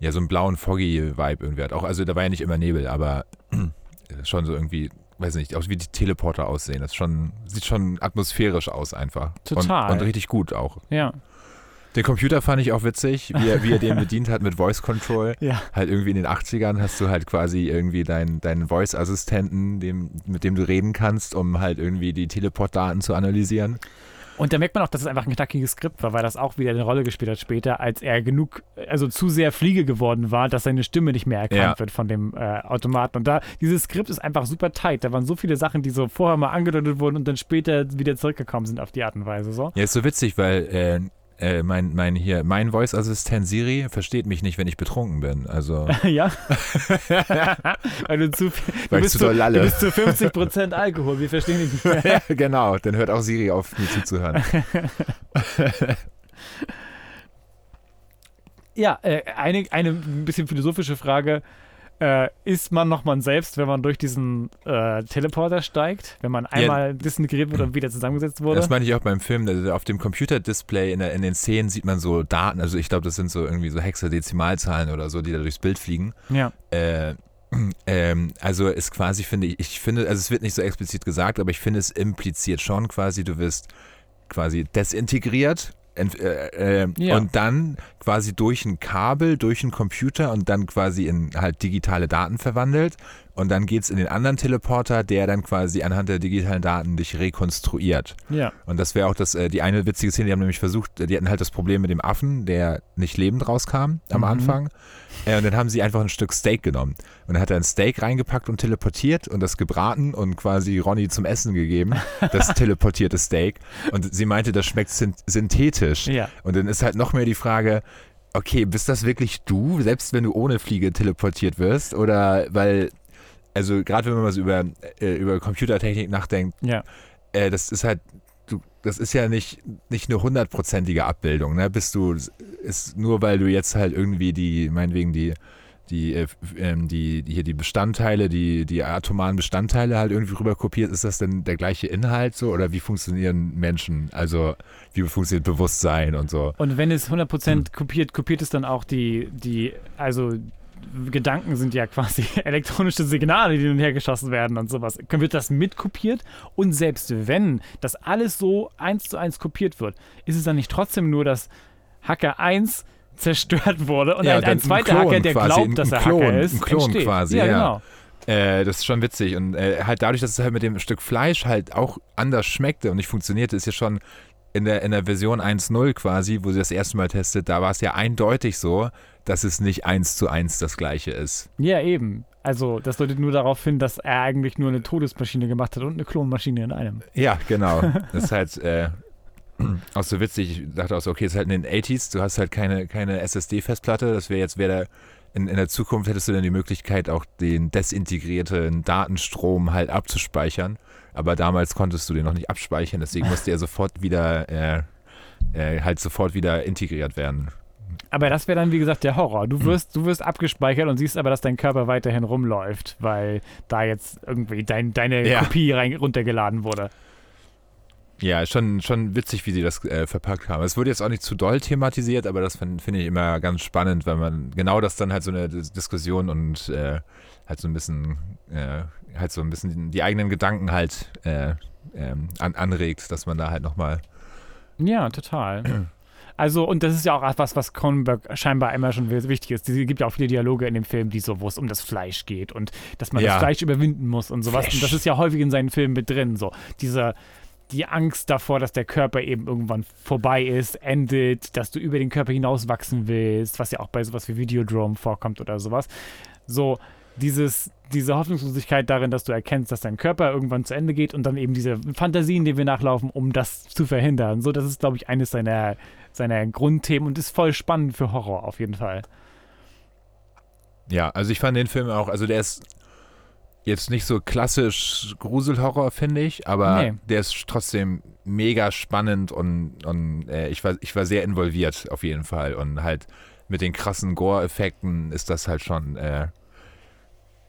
ja, so einen blauen, foggy Vibe irgendwie hat. Auch, also da war ja nicht immer Nebel, aber schon so irgendwie, weiß nicht, auch wie die Teleporter aussehen. Das schon, sieht schon atmosphärisch aus einfach. Total. Und, und richtig gut auch. Ja. Den Computer fand ich auch witzig, wie er, wie er den bedient hat mit Voice Control. Ja. Halt irgendwie in den 80ern hast du halt quasi irgendwie deinen, deinen Voice-Assistenten, dem, mit dem du reden kannst, um halt irgendwie die Teleportdaten zu analysieren. Und da merkt man auch, dass es einfach ein knackiges Skript war, weil das auch wieder eine Rolle gespielt hat später, als er genug, also zu sehr Fliege geworden war, dass seine Stimme nicht mehr erkannt Ja. wird von dem äh, Automaten. Und da, dieses Skript ist einfach super tight. Da waren so viele Sachen, die so vorher mal angedeutet wurden und dann später wieder zurückgekommen sind auf die Art und Weise. So. Ja, ist so witzig, weil äh, äh, mein, mein hier, mein Voice-Assistent Siri versteht mich nicht, wenn ich betrunken bin. Also ja. weil du zu viel, du Weil bist zu lalle. du bist zu 50% Alkohol. Wir verstehen dich nicht mehr. ja, genau, dann hört auch Siri auf, mir zuzuhören. Ja, äh, eine, eine ein bisschen philosophische Frage. Äh, ist man noch man selbst, wenn man durch diesen äh, Teleporter steigt? Wenn man einmal disintegriert wurde und wieder zusammengesetzt wurde? Das meine ich auch beim Film. Also auf dem Computerdisplay in, der, in den Szenen sieht man so Daten. Also ich glaube, das sind so irgendwie so Hexadezimalzahlen oder so, die da durchs Bild fliegen. ja. Äh, ähm, also ist quasi, finde ich, ich finde, also es wird nicht so explizit gesagt, aber ich finde, es impliziert schon quasi, du wirst quasi desintegriert äh, äh, Ja. und dann quasi durch ein Kabel, durch einen Computer und dann quasi in halt digitale Daten verwandelt und dann geht es in den anderen Teleporter, der dann quasi anhand der digitalen Daten dich rekonstruiert. Ja. Und das wäre auch das, äh, die eine witzige Szene, die haben nämlich versucht, die hatten halt das Problem mit dem Affen, der nicht lebend rauskam am Mhm. Anfang. Äh, und dann haben sie einfach ein Stück Steak genommen. Und dann hat er ein Steak reingepackt und teleportiert und das gebraten und quasi Ronny zum Essen gegeben, das teleportierte Steak. Und sie meinte, das schmeckt syn synthetisch. Ja. Und dann ist halt noch mehr die Frage, okay, bist das wirklich du, selbst wenn du ohne Fliege teleportiert wirst? Oder weil, also gerade wenn man so über, äh, über Computertechnik nachdenkt, Ja. äh, das ist halt, du, das ist ja nicht, nicht eine hundertprozentige Abbildung, ne? Bist du, ist nur weil du jetzt halt irgendwie die, meinetwegen die, die, äh, ähm, die, die, hier die Bestandteile, die, die atomaren Bestandteile halt irgendwie rüber kopiert, ist das denn der gleiche Inhalt so? Oder wie funktionieren Menschen? Also, wie funktioniert Bewusstsein und so? Und wenn es 100% kopiert, kopiert es dann auch die, die, also Gedanken sind ja quasi elektronische Signale, die hin und her geschossen werden und sowas. Wird das mitkopiert? Und selbst wenn das alles so eins zu eins kopiert wird, ist es dann nicht trotzdem nur, dass Hacker 1 zerstört wurde und Ja, ein, ein zweiter Klon Hacker, der quasi, glaubt, dass er Klon, Hacker ist, ein Klon entsteht. quasi, ja, ja. genau. Äh, das ist schon witzig. Und äh, halt dadurch, dass es halt mit dem Stück Fleisch halt auch anders schmeckte und nicht funktionierte, ist ja schon in der, in der Version 1.0 quasi, wo sie das erste Mal testet, da war es ja eindeutig so, dass es nicht eins zu eins das gleiche ist. Ja, eben. Also, das deutet nur darauf hin, dass er eigentlich nur eine Todesmaschine gemacht hat und eine Klonmaschine in einem. Ja, genau. Das ist halt äh, auch so witzig. Ich dachte auch so, okay, es ist halt in den 80s, du hast halt keine, keine SSD-Festplatte. Das wäre jetzt, wäre der in, in der Zukunft hättest du dann die Möglichkeit, auch den desintegrierten Datenstrom halt abzuspeichern. Aber damals konntest du den noch nicht abspeichern, deswegen musste er sofort wieder, äh, äh, halt sofort wieder integriert werden. Aber das wäre dann, wie gesagt, der Horror. Du wirst, du wirst abgespeichert und siehst aber, dass dein Körper weiterhin rumläuft, weil da jetzt irgendwie dein, deine Ja. Kopie rein, runtergeladen wurde. Ja, schon, schon witzig, wie sie das äh, verpackt haben. Es wurde jetzt auch nicht zu doll thematisiert, aber das fin- finde ich immer ganz spannend, weil man genau das dann halt so eine Dis Diskussion und äh, halt so ein bisschen, äh, halt so ein bisschen die eigenen Gedanken halt äh, ähm, an, anregt, dass man da halt nochmal. Ja, total. Also, und das ist ja auch was, was Cronenberg scheinbar immer schon wichtig ist. Es gibt ja auch viele Dialoge in dem Film, die so, wo es um das Fleisch geht und dass man Ja. das Fleisch überwinden muss und sowas. Fleisch. Und das ist ja häufig in seinen Filmen mit drin. So, diese, die Angst davor, dass der Körper eben irgendwann vorbei ist, endet, dass du über den Körper hinauswachsen willst, was ja auch bei sowas wie Videodrome vorkommt oder sowas. So, dieses, diese Hoffnungslosigkeit darin, dass du erkennst, dass dein Körper irgendwann zu Ende geht und dann eben diese Fantasien, die wir nachlaufen, um das zu verhindern. So, das ist, glaube ich, eines seiner, seiner Grundthemen und ist voll spannend für Horror auf jeden Fall. Ja, also ich fand den Film auch, also der ist jetzt nicht so klassisch Gruselhorror, finde ich, aber Nee. der ist trotzdem mega spannend und, und äh, ich, war, ich war sehr involviert auf jeden Fall und halt mit den krassen Gore-Effekten ist das halt schon, äh,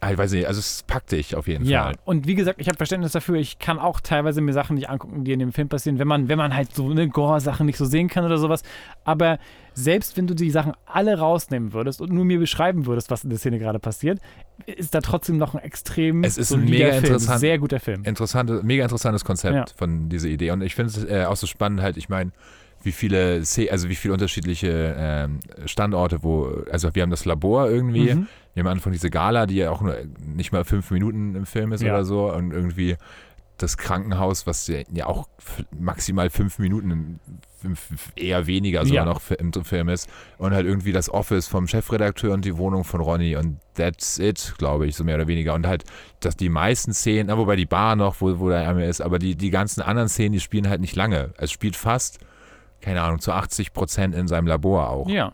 weiß ich nicht, also es packt dich auf jeden Ja, Fall. und wie gesagt, ich habe Verständnis dafür. Ich kann auch teilweise mir Sachen nicht angucken, die in dem Film passieren, wenn man, wenn man halt so eine Gore-Sachen nicht so sehen kann oder sowas. Aber selbst wenn du die Sachen alle rausnehmen würdest und nur mir beschreiben würdest, was in der Szene gerade passiert, ist da trotzdem noch ein extrem Es ist ein mega Film. interessant- Sehr guter Film. Interessante, mega interessantes Konzept Ja. von dieser Idee. Und ich finde es äh, auch so spannend, halt, ich meine, wie viele, also wie viele unterschiedliche ähm, Standorte, wo, also wir haben das Labor irgendwie, Mhm. Wir haben am Anfang diese Gala, die ja auch nur nicht mal fünf Minuten im Film ist Ja. oder so, und irgendwie das Krankenhaus, was ja, auch maximal fünf Minuten, eher weniger sogar Ja. noch im Film ist, und halt irgendwie das Office vom Chefredakteur und die Wohnung von Ronny und that's it, glaube ich, so mehr oder weniger. Und halt, dass die meisten Szenen, wobei die Bar noch, wo, wo der einmal ist, aber die, die ganzen anderen Szenen, die spielen halt nicht lange. Es spielt fast, keine Ahnung, zu 80 Prozent in seinem Labor auch. Ja.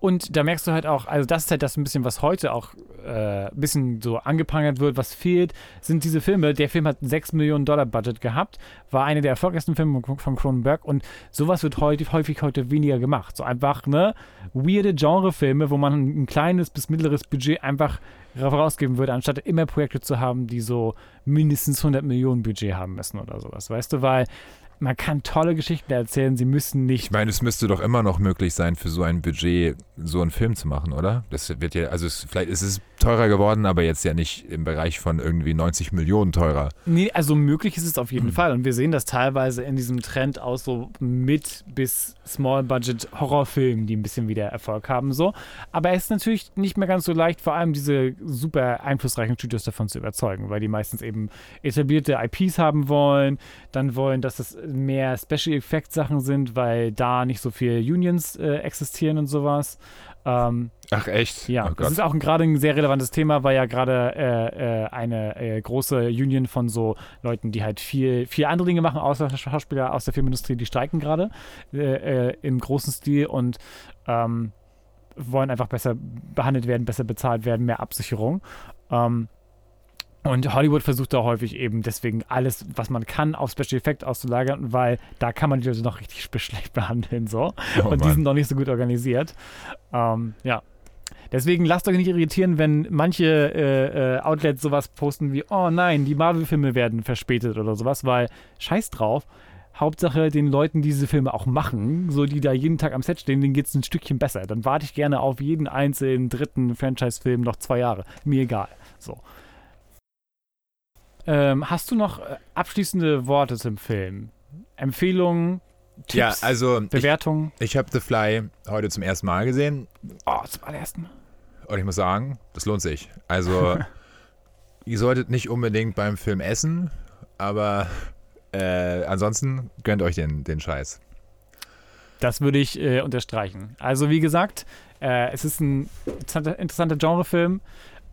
Und da merkst du halt auch, also das ist halt das ein bisschen, was heute auch äh, ein bisschen so angeprangert wird, was fehlt, sind diese Filme. Der Film hat ein 6 Millionen Dollar Budget gehabt, war einer der erfolgreichsten Filme von von Cronenberg und sowas wird heute, häufig heute weniger gemacht. So einfach, ne, weirde Genrefilme, wo man ein kleines bis mittleres Budget einfach rausgeben würde, anstatt immer Projekte zu haben, die so mindestens 100 Millionen Budget haben müssen oder sowas, weißt du, weil man kann tolle Geschichten erzählen, sie müssen nicht Ich meine, es müsste doch immer noch möglich sein, für so ein Budget so einen Film zu machen, oder? Das wird ja, also es, vielleicht ist es teurer geworden, aber jetzt ja nicht im Bereich von irgendwie 90 Millionen teurer. Nee, also möglich ist es auf jeden Fall. Und wir sehen das teilweise in diesem Trend aus so Mid- bis Small-Budget-Horrorfilmen, die ein bisschen wieder Erfolg haben. so. Aber es ist natürlich nicht mehr ganz so leicht, vor allem diese super einflussreichen Studios davon zu überzeugen, weil die meistens eben etablierte IPs haben wollen, dann wollen, dass es mehr Special Effects Sachen sind, weil da nicht so viele Unions äh, existieren und sowas. Ähm, Ach echt? ja, oh das ist auch gerade ein sehr relevantes Thema, weil ja gerade äh, äh, eine äh, große Union von so Leuten, die halt viel, viel andere Dinge machen, außer Schauspieler aus der Filmindustrie, die streiken gerade äh, äh, im großen Stil und ähm, wollen einfach besser behandelt werden, besser bezahlt werden, mehr Absicherung. Ähm, und Hollywood versucht da häufig eben deswegen alles, was man kann, auf Special Effect auszulagern, weil da kann man die Leute noch richtig schlecht behandeln. So. Oh und die sind noch nicht so gut organisiert. Ähm, ja. Deswegen lasst euch nicht irritieren, wenn manche äh, äh, Outlets sowas posten wie, oh nein, die Marvel-Filme werden verspätet oder sowas, weil scheiß drauf. Hauptsache den Leuten, die diese Filme auch machen, so die da jeden Tag am Set stehen, denen geht es ein Stückchen besser. Dann warte ich gerne auf jeden einzelnen dritten Franchise-Film noch zwei Jahre. Mir egal. So. Ähm, hast du noch äh, abschließende Worte zum Film? Empfehlungen, Tipps, Ja, also ich, Bewertungen? ich habe The Fly heute zum ersten Mal gesehen Oh, zum allerersten Mal. und ich muss sagen, das lohnt sich. Also ihr solltet nicht unbedingt beim Film essen, aber äh, ansonsten gönnt euch den, den Scheiß. Das würde ich äh, unterstreichen. Also wie gesagt, äh, es ist ein interessanter, interessanter Genrefilm.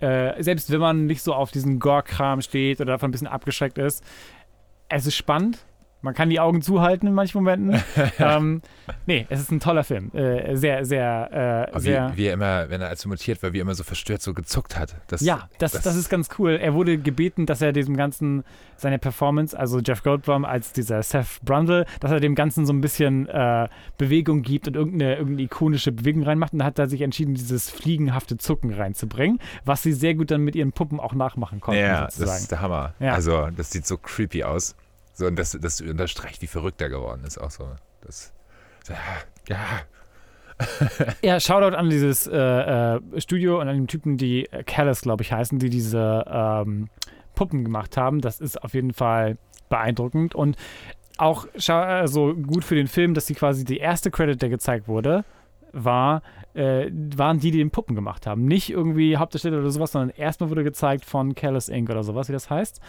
Äh, selbst wenn man nicht so auf diesen Gore-Kram steht oder davon ein bisschen abgeschreckt ist. Es ist spannend. Man kann die Augen zuhalten in manchen Momenten. ähm, nee, es ist ein toller Film. Äh, sehr, sehr, äh, sehr. wie, wie er immer, wenn er als er mutiert war, wie er immer so verstört so gezuckt hat. Das, Ja, das, das, ist ganz cool. Er wurde gebeten, dass er diesem Ganzen seine Performance, also Jeff Goldblum als dieser Seth Brundle, dass er dem Ganzen so ein bisschen äh, Bewegung gibt und irgendeine, irgendeine ikonische Bewegung reinmacht. Und da hat er sich entschieden, dieses fliegenhafte Zucken reinzubringen, was sie sehr gut dann mit ihren Puppen auch nachmachen konnten. Ja, das sozusagen. ist der Hammer. Ja. Also, das sieht so creepy aus. So, und das, das unterstreicht, wie verrückt er geworden ist. Auch so. Das, ja, ja. Ja, Shoutout an dieses äh, äh, Studio und an den Typen, die äh, Callus, glaube ich, heißen, die diese ähm, Puppen gemacht haben. Das ist auf jeden Fall beeindruckend und auch schau- also gut für den Film, dass die quasi die erste Credit, der gezeigt wurde, war, äh, waren die, die den Puppen gemacht haben. Nicht irgendwie Hauptdarsteller oder sowas, sondern erstmal wurde gezeigt von Callus Inc. oder sowas, wie das heißt.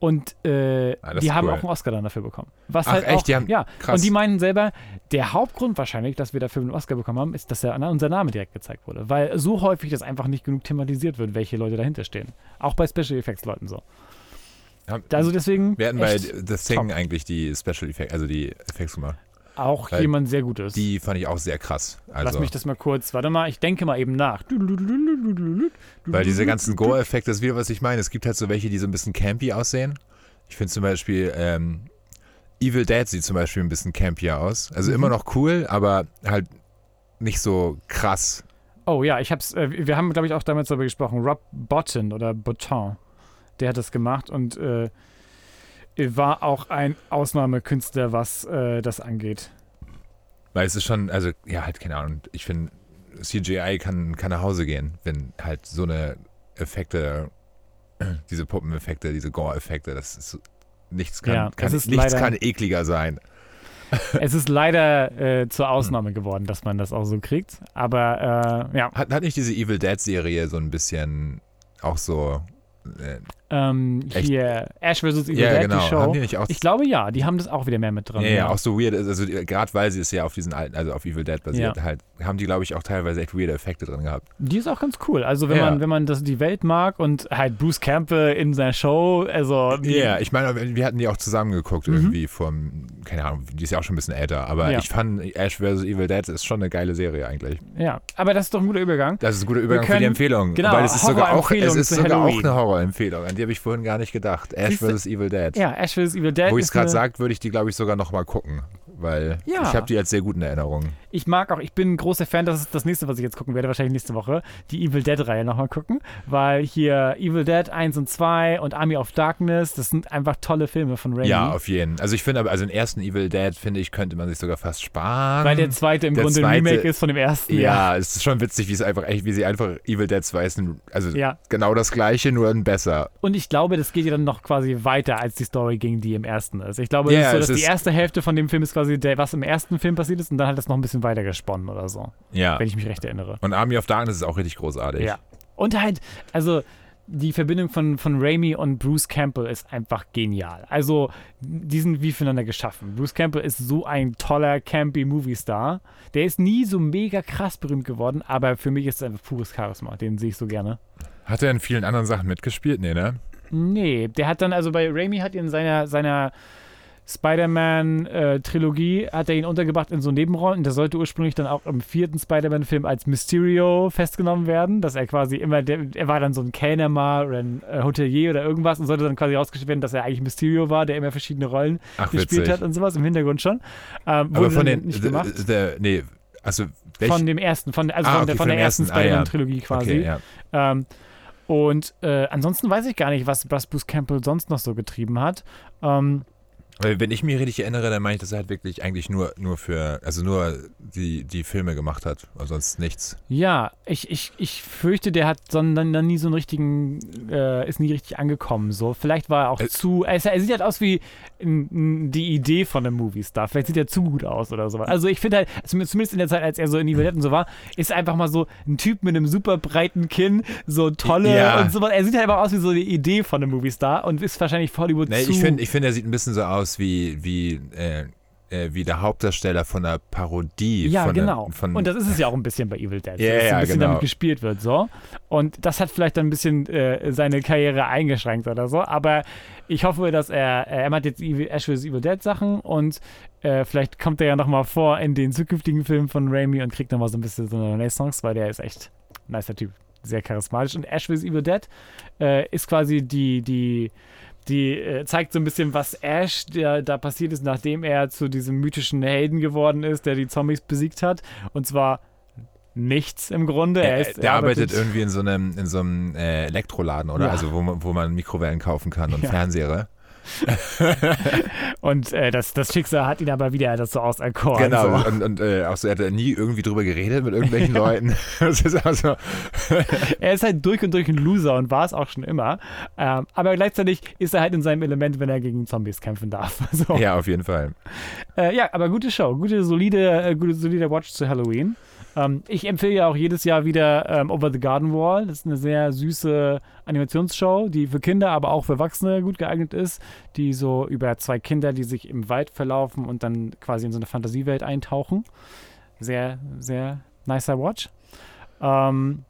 Und äh, Ah, die haben cool. auch einen Oscar dann dafür bekommen. Was Ach, halt echt? auch, Die haben- ja. krass. Und die meinen selber, der Hauptgrund wahrscheinlich, dass wir dafür einen Oscar bekommen haben, ist, dass ja unser Name direkt gezeigt wurde. Weil so häufig das einfach nicht genug thematisiert wird, welche Leute dahinter stehen. Auch bei Special Effects Leuten so. Also deswegen wir hatten bei The Thing eigentlich die Special Effects, also die Effects gemacht. Auch jemand sehr Gutes. Die fand ich auch sehr krass. Also, Lass mich das mal kurz, warte mal, ich denke mal eben nach. weil diese ganzen Gore-Effekte, das ist wieder, was ich meine. Es gibt halt so welche, die so ein bisschen campy aussehen. Ich finde zum Beispiel, ähm, Evil Dead sieht zum Beispiel ein bisschen campier aus. Also Mhm. immer noch cool, aber halt nicht so krass. Oh ja, ich hab's, äh, wir haben, glaube ich, auch damals darüber gesprochen. Rob Botton oder Botton, der hat das gemacht und äh, war auch ein Ausnahmekünstler, was äh, das angeht. Weil es ist schon, also, ja, halt, keine Ahnung. Ich finde, CGI kann, kann nach Hause gehen, wenn halt so eine Effekte, diese Puppeneffekte, diese Gore-Effekte, das ist nichts kann, Ja, kann, nichts leider- kann ekliger sein. Es ist leider äh, zur Ausnahme geworden, dass man das auch so kriegt. Aber äh, ja, Hat, hat nicht diese Evil Dead-Serie so ein bisschen auch so. Äh, ähm, hier Ash vs. Evil ja, Dead, genau. die Show. Die ich glaube ja, die haben das auch wieder mehr mit drin. ja, ja, auch so weird, also gerade weil sie es ja auf diesen alten, also auf Evil Dead basiert, Ja. halt, haben die, glaube ich, auch teilweise echt weirde Effekte drin gehabt. Die ist auch ganz cool. Also wenn man, wenn man das, die Welt mag und halt Bruce Campbell in seiner Show, also Ja, ich meine, wir hatten die auch zusammen geguckt irgendwie vom, keine Ahnung, die ist ja auch schon ein bisschen älter, aber Mhm. Ich fand Ash vs. Evil Dead ist schon eine geile Serie eigentlich. ja, aber das ist doch ein guter Übergang. Das ist ein guter Übergang für die können- Empfehlung. genau, weil es ist sogar auch, es ist sogar auch eine Horrorempfehlung, an die habe ich vorhin gar nicht gedacht. Ash vs. Evil Dead. Ja, Ash vs. Evil Dead Wo ich es gerade eine- sagt, würde ich die, glaube ich, sogar nochmal gucken, weil Ja. ich habe die als sehr gut in Erinnerung. Ich mag auch, ich bin ein großer Fan, das ist das nächste, was ich jetzt gucken werde, wahrscheinlich nächste Woche, die Evil Dead-Reihe nochmal gucken, weil hier Evil Dead 1 und 2 und Army of Darkness, das sind einfach tolle Filme von Raimi. Ja, auf jeden. Also ich finde aber, also den ersten Evil Dead, finde ich, könnte man sich sogar fast sparen. weil der zweite im Der Grunde ein zweite- Remake ist von dem ersten. Ja, es ist schon witzig, wie es einfach echt, wie sie einfach Evil Dead 2 ist, ein- also Ja. genau das gleiche, nur ein besser. Und ich glaube, das geht ja dann noch quasi weiter als die Story ging, die im ersten ist. Ich glaube, Ja, ist so, dass die erste Hälfte von dem Film ist quasi der, was im ersten Film passiert ist und dann hat das noch ein bisschen weiter gesponnen oder so, Ja. wenn ich mich recht erinnere. Und Army of Darkness ist auch richtig großartig. Ja. Und halt, also die Verbindung von, von Raimi und Bruce Campbell ist einfach genial. Also, die sind wie füreinander geschaffen. Bruce Campbell ist so ein toller, campy Movie-Star. Der ist nie so mega krass berühmt geworden, aber für mich ist es einfach pures Charisma. Den sehe ich so gerne. Hat er in vielen anderen Sachen mitgespielt? Nee, ne? Nee, der hat dann, also bei Raimi hat ihn in seiner, seiner Spider-Man-Trilogie, hat er ihn untergebracht in so Nebenrollen. Der sollte ursprünglich dann auch im vierten Spider-Man-Film als Mysterio festgenommen werden, dass er quasi immer, der, er war dann so ein Kellner mal oder ein äh, Hotelier oder irgendwas und sollte dann quasi rausgestellt werden, dass er eigentlich Mysterio war, der immer verschiedene Rollen Ach, gespielt witzig. hat und sowas, im Hintergrund schon. Ähm, Aber von den, nicht gemacht. Der, nee, also welch, Von dem ersten, von, also Ah, von, der, okay, von von der ersten ersten, ah, ja. Spider-Man-Trilogie quasi. Okay, ja. Ähm, und äh, ansonsten weiß ich gar nicht, was, was Bruce Campbell sonst noch so getrieben hat. Ähm, Weil wenn ich mich richtig erinnere, dann meine ich, dass er halt wirklich eigentlich nur, nur für, also nur die, die Filme gemacht hat, und sonst nichts. ja, ich, ich, ich fürchte, der hat sondern dann nie so einen richtigen, äh, ist nie richtig angekommen. So, vielleicht war er auch Äh, zu, er, er sieht halt aus wie die Idee von einem Movie-Star. Vielleicht sieht er zu gut aus oder sowas. Also ich finde halt, zum- zumindest in der Zeit, als er so in Evil Dead und so war, ist er einfach mal so ein Typ mit einem super breiten Kinn, so tolle Ja. und sowas. Er sieht halt einfach aus wie so die Idee von einem Movie-Star und ist wahrscheinlich Hollywood Nee, zu. ich finde, ich find, er sieht ein bisschen so aus wie, wie äh, äh, wie der Hauptdarsteller von einer Parodie. Ja, von genau. Einer, von, und das ist es ja auch ein bisschen bei Evil Dead, Ja, dass ja, ein bisschen genau. damit gespielt wird, so. Und das hat vielleicht dann ein bisschen äh, seine Karriere eingeschränkt oder so, aber ich hoffe, dass er, er macht jetzt Evil, Ash vs. Evil Dead Sachen und äh, vielleicht kommt er ja nochmal vor in den zukünftigen Filmen von Raimi und kriegt nochmal so ein bisschen so eine Renaissance, weil der ist echt ein nicer Typ, sehr charismatisch. Und Ash vs. Evil Dead äh, ist quasi die, die, die äh, zeigt so ein bisschen, was Ash der da passiert ist, nachdem er zu diesem mythischen Helden geworden ist, der die Zombies besiegt hat. Und zwar nichts im Grunde. Er, er, ist, der er arbeitet irgendwie in so einem, in so einem äh, Elektroladen, oder? Ja. Also wo man, wo man Mikrowellen kaufen kann und Ja. Fernseher. Und äh, das, das Schicksal hat ihn aber wieder dazu auserkoren. Genau, So. und, und äh, auch so, er hat nie irgendwie drüber geredet mit irgendwelchen Leuten. Ist also, Er ist halt durch und durch ein Loser und war es auch schon immer. Ähm, aber gleichzeitig ist er halt in seinem Element, wenn er gegen Zombies kämpfen darf. So. ja, auf jeden Fall. Äh, ja, aber gute Show, gute, solide, äh, gute, solide Watch zu Halloween. Ähm, ich empfehle ja auch jedes Jahr wieder ähm, Over the Garden Wall. Das ist eine sehr süße Animationsshow, die für Kinder, aber auch für Erwachsene gut geeignet ist. Die so über zwei Kinder, die sich im Wald verlaufen und dann quasi in so eine Fantasiewelt eintauchen. Sehr, sehr nicer Watch. Ähm,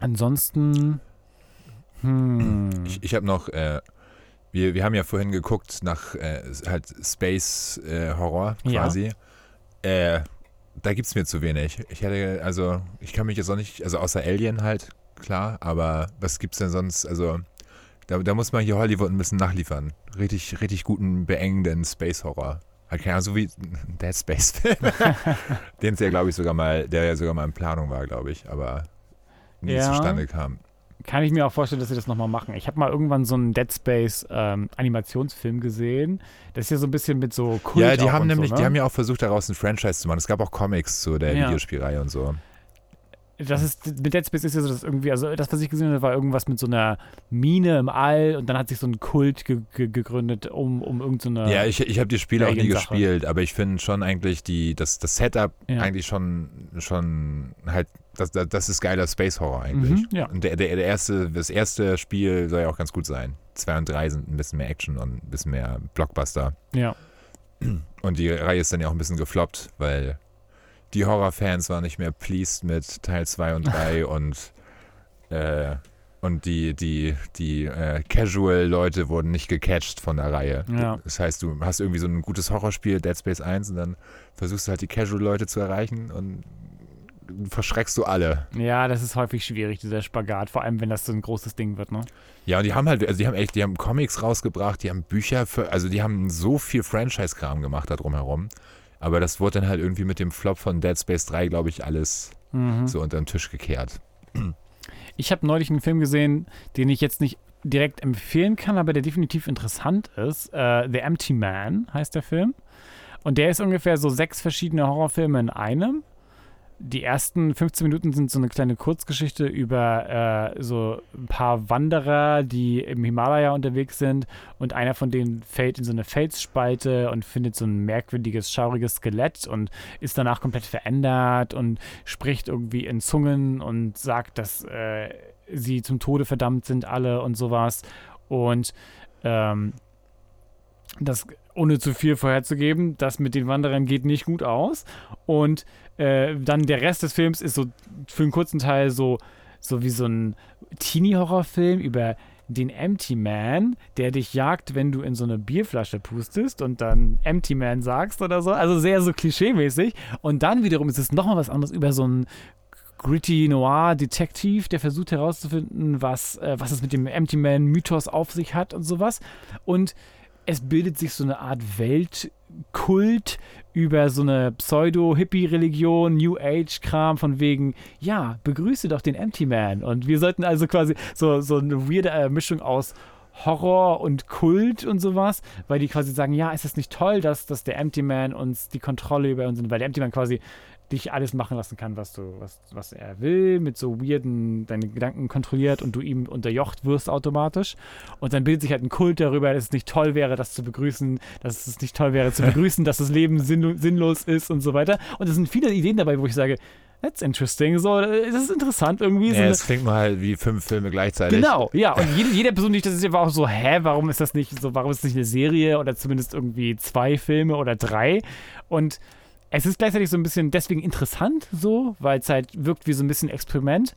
ansonsten. Hm. Ich, ich habe noch, äh, wir, wir haben ja vorhin geguckt nach äh, halt Space äh, Horror Ja. quasi. Äh, da gibt's mir zu wenig. Ich hätte, also, ich kann mich jetzt auch nicht, also außer Alien halt, klar, aber was gibt's denn sonst? Also, da, da muss man hier Hollywood ein bisschen nachliefern. Richtig, richtig guten, beengenden Space Horror. Halt keine Ahnung, so wie Dead Space Film. Den es ja, glaube ich, sogar mal, der ja sogar mal in Planung war, glaube ich, aber nie Ja. zustande kam. Kann ich mir auch vorstellen, dass sie das nochmal machen. Ich habe mal irgendwann so einen Dead Space ähm, Animationsfilm gesehen. Das ist ja so ein bisschen mit so Kult Ja, die haben und nämlich, so, die ne? haben ja auch versucht, daraus ein Franchise zu machen. Es gab auch Comics zu der Ja. Videospielreihe und so. Das ist, mit Dead Space ist ja so, dass irgendwie, also das, was ich gesehen habe, war irgendwas mit so einer Mine im All und dann hat sich so ein Kult ge ge gegründet um, um irgendeine. Ja, ich, ich habe die Spiele auch nie gespielt, aber ich finde schon eigentlich die, das, das Setup Ja. eigentlich schon, schon halt, das, das, das ist geiler Space Horror eigentlich. Mhm, ja. Und der, der, der erste, das erste Spiel soll ja auch ganz gut sein. Zwei und drei sind ein bisschen mehr Action und ein bisschen mehr Blockbuster. ja. Und die Reihe ist dann ja auch ein bisschen gefloppt, weil die Horrorfans waren nicht mehr pleased mit Teil 2 und 3 und, äh, und die, die, die äh, Casual-Leute wurden nicht gecatcht von der Reihe. Ja. Das heißt, du hast irgendwie so ein gutes Horrorspiel, Dead Space 1, und dann versuchst du halt die Casual-Leute zu erreichen und verschreckst du alle. ja, das ist häufig schwierig, dieser Spagat, vor allem wenn das so ein großes Ding wird, ne? Ja, und die haben halt, also die haben echt, die haben Comics rausgebracht, die haben Bücher für, also die haben so viel Franchise-Kram gemacht da drumherum. Aber das wurde dann halt irgendwie mit dem Flop von Dead Space 3, glaube ich, alles Mhm. so unter den Tisch gekehrt. Ich habe neulich einen Film gesehen, den ich jetzt nicht direkt empfehlen kann, aber der definitiv interessant ist. Äh, The Empty Man heißt der Film. Und der ist ungefähr so sechs verschiedene Horrorfilme in einem. Die ersten 15 Minuten sind so eine kleine Kurzgeschichte über äh, so ein paar Wanderer, die im Himalaya unterwegs sind und einer von denen fällt in so eine Felsspalte und findet so ein merkwürdiges, schauriges Skelett und ist danach komplett verändert und spricht irgendwie in Zungen und sagt, dass äh, sie zum Tode verdammt sind alle und sowas. Und ähm, das, ohne zu viel vorherzugeben, das mit den Wanderern geht nicht gut aus. Und äh, dann der Rest des Films ist so für einen kurzen Teil so, so wie so ein Teenie-Horrorfilm über den Empty Man, der dich jagt, wenn du in so eine Bierflasche pustest und dann Empty Man sagst oder so. Also sehr so klischeemäßig. Und dann wiederum ist es nochmal was anderes über so einen gritty Noir Detektiv, der versucht herauszufinden, was, äh, was es mit dem Empty Man Mythos auf sich hat und sowas. Und es bildet sich so eine Art Weltkult über so eine Pseudo-Hippie-Religion, New Age-Kram von wegen, ja, begrüße doch den Empty Man. Und wir sollten also quasi so, so eine weirde äh, Mischung aus Horror und Kult und sowas, weil die quasi sagen, ja, ist es nicht toll, dass, dass der Empty Man uns die Kontrolle über uns, weil der Empty Man quasi dich alles machen lassen kann, was du, was, was er will, mit so weirden, deine Gedanken kontrolliert und du ihm unterjocht wirst automatisch. Und dann bildet sich halt ein Kult darüber, dass es nicht toll wäre, das zu begrüßen, dass es nicht toll wäre zu begrüßen, dass das Leben sinnlo sinnlos ist und so weiter. Und es sind viele Ideen dabei, wo ich sage, that's interesting. So, äh, das ist interessant irgendwie. So Ja, es klingt nur halt wie fünf Filme gleichzeitig. Genau, ja. Und jede, jede Person, die ich das ist, war auch so, hä, warum ist das nicht so, warum ist das nicht eine Serie oder zumindest irgendwie zwei Filme oder drei? Und es ist gleichzeitig so ein bisschen deswegen interessant so, weil es halt wirkt wie so ein bisschen Experiment.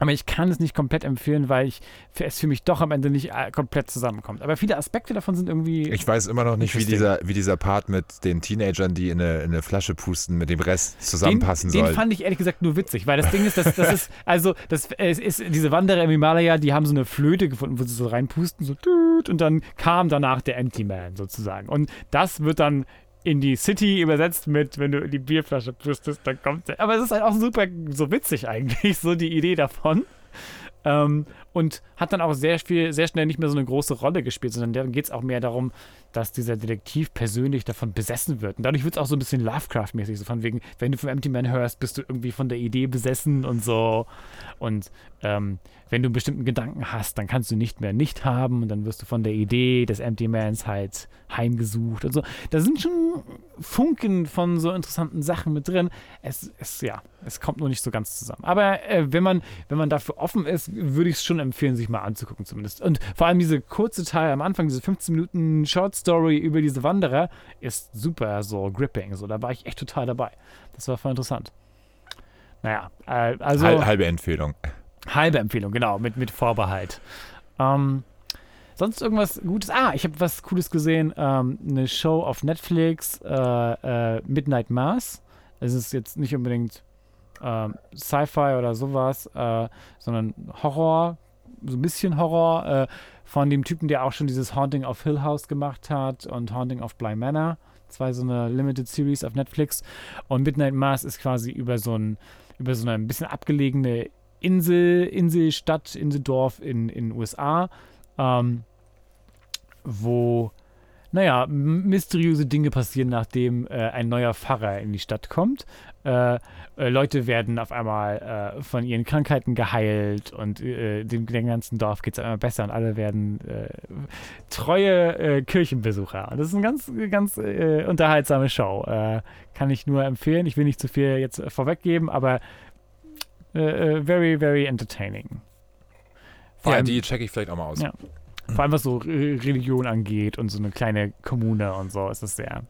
Aber ich kann es nicht komplett empfehlen, weil ich, es für mich doch am Ende nicht äh, komplett zusammenkommt. Aber viele Aspekte davon sind irgendwie. Ich weiß immer noch nicht, wie dieser, wie dieser Part mit den Teenagern, die in eine, in eine Flasche pusten, mit dem Rest den, zusammenpassen den soll. fand ich ehrlich gesagt nur witzig, weil das Ding ist, das, das ist, also, das es ist, diese Wanderer im Himalaya, die haben so eine Flöte gefunden, wo sie so reinpusten, so und dann kam danach der Empty Man sozusagen. Und das wird dann in die City übersetzt mit, wenn du in die Bierflasche pustest, dann kommt der. Aber es ist halt auch super so witzig eigentlich, so die Idee davon. Ähm, und hat dann auch sehr viel, sehr schnell nicht mehr so eine große Rolle gespielt, sondern dann geht es auch mehr darum, dass dieser Detektiv persönlich davon besessen wird. Und dadurch wird es auch so ein bisschen Lovecraft-mäßig, so von wegen, wenn du vom Empty Man hörst, bist du irgendwie von der Idee besessen und so. Und ähm, wenn du einen bestimmten Gedanken hast, dann kannst du nicht mehr nicht haben und dann wirst du von der Idee des Empty Mans halt heimgesucht und so. Da sind schon Funken von so interessanten Sachen mit drin. Es, es ja, es kommt nur nicht so ganz zusammen. Aber äh, wenn man, wenn man dafür offen ist, würde ich es schon empfehlen, sich mal anzugucken zumindest. Und vor allem diese kurze Teil am Anfang, diese 15 Minuten Short Story über diese Wanderer, ist super so gripping. So, da war ich echt total dabei. Das war voll interessant. Naja, äh, also Hal- halbe Empfehlung. Halbe Empfehlung, genau, mit, mit Vorbehalt. Ähm, sonst irgendwas Gutes? Ah, ich habe was Cooles gesehen. Ähm, eine Show auf Netflix, äh, äh, Midnight Mass. Es ist jetzt nicht unbedingt ähm, Sci-Fi oder sowas, äh, sondern Horror, so ein bisschen Horror äh, von dem Typen, der auch schon dieses Haunting of Hill House gemacht hat und Haunting of Bly Manor. War so eine Limited Series auf Netflix. Und Midnight Mass ist quasi über so ein, über so eine ein bisschen abgelegene Insel, Inselstadt, Inseldorf in den USA, ähm, wo, naja, mysteriöse Dinge passieren, nachdem äh, ein neuer Pfarrer in die Stadt kommt. Äh, äh, Leute werden auf einmal äh, von ihren Krankheiten geheilt und äh, dem, dem ganzen Dorf geht es einmal besser und alle werden äh, treue Kirchenbesucher. Und das ist eine ganz, ganz unterhaltsame Show. Kann ich nur empfehlen. Ich will nicht zu viel jetzt vorweggeben, aber äh, äh, very, very entertaining. Vor Ja, allem- die checke ich vielleicht auch mal aus. Ja. Vor allem was so Re- Religion angeht und so eine kleine Kommune und so, ist das sehr,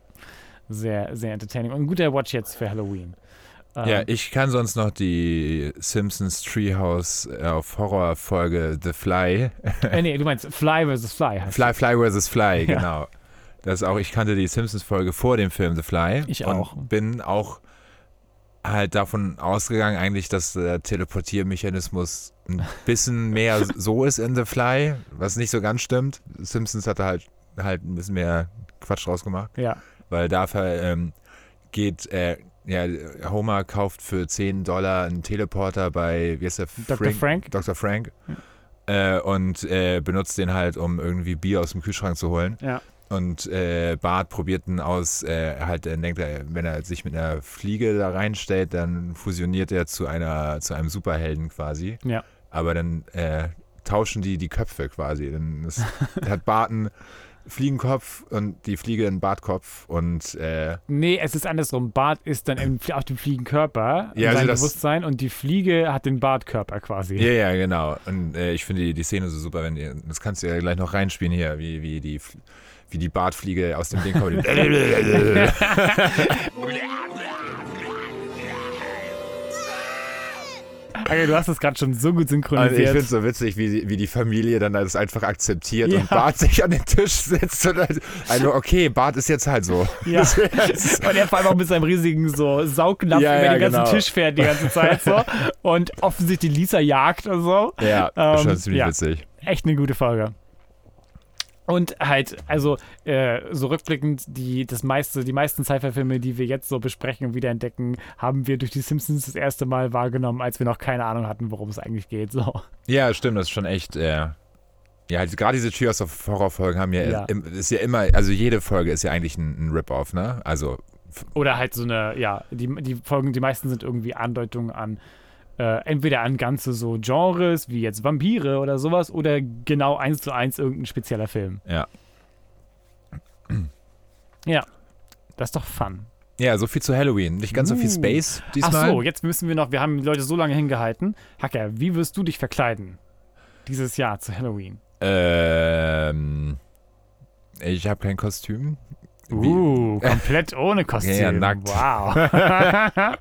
sehr, sehr entertaining. Und ein guter Watch jetzt für Halloween. Ähm, Ja, ich kann sonst noch die Simpsons Treehouse äh, auf Horrorfolge The Fly. äh, nee, du meinst Fly vs. Fly. Fly, Fly vs. Fly, Ja. genau. Das ist auch, ich kannte die Simpsons-Folge vor dem Film The Fly. Ich und auch. bin auch halt davon ausgegangen, eigentlich, dass der Teleportiermechanismus ein bisschen mehr so ist in The Fly, was nicht so ganz stimmt. Simpsons hatte halt, halt ein bisschen mehr Quatsch draus gemacht. Ja, weil dafür ähm, geht, äh, ja, Homer kauft für 10 Dollar einen Teleporter bei, wie heißt der? Dr. Frank. Dr. Frank. Äh, und äh, benutzt den halt, um irgendwie Bier aus dem Kühlschrank zu holen. ja, Und äh, Bart probiert ihn aus, äh, halt, er denkt, er, wenn er sich mit einer Fliege da reinstellt, dann fusioniert er zu einer, zu einem Superhelden quasi. ja. Aber dann äh, tauschen die die Köpfe quasi. Dann ist, hat Bart einen Fliegenkopf und die Fliege einen Bartkopf und äh, Nee, es ist andersrum. Bart ist dann im, auf dem Fliegenkörper, Ja, also seinem das- Bewusstsein und die Fliege hat den Bartkörper quasi. ja, ja, genau. Und äh, ich finde die, die Szene so super, wenn ihr, das kannst du ja gleich noch reinspielen hier, wie, wie die wie die Bartfliege aus dem Ding kommt. Okay, du hast das gerade schon so gut Und ich synchronisiert. finde es so witzig, wie, die- wie die Familie dann das einfach akzeptiert Ja. und Bart sich an den Tisch setzt und halt, also okay, Bart ist jetzt halt so. Ja. Und er vor allem auch mit seinem riesigen so Saugnapf Ja, über ja, den ganzen genau. Tisch fährt die ganze Zeit so. Und offensichtlich Lisa jagt und so. Ja, Ähm, schon ziemlich ja. witzig. Echt eine gute Folge. Und halt, also äh, so rückblickend, die, das meiste, die meisten Sci-Fi-Filme, die wir jetzt so besprechen und wiederentdecken, haben wir durch die Simpsons das erste Mal wahrgenommen, als wir noch keine Ahnung hatten, worum es eigentlich geht. So. Ja, stimmt, das ist schon echt. Äh, ja, halt, gerade diese Trios of Horror-Folgen haben ja, Ja. im- ist ja immer, also jede Folge ist ja eigentlich ein, ein Rip-Off, ne? Also, Oder halt so eine, ja, die, die Folgen, die meisten sind irgendwie Andeutungen an äh, entweder an ganze so Genres, wie jetzt Vampire oder sowas, oder genau eins zu eins irgendein spezieller Film. ja. Ja, das ist doch fun. Ja, so viel zu Halloween. Nicht ganz so viel Uh. Space Ach diesmal. so, jetzt müssen wir noch, wir haben die Leute so lange hingehalten. Hacker, wie wirst du dich verkleiden? Dieses Jahr zu Halloween. Ähm, ich habe kein Kostüm. Wie- Uh, komplett ohne Kostüm. Ja, nackt. Wow.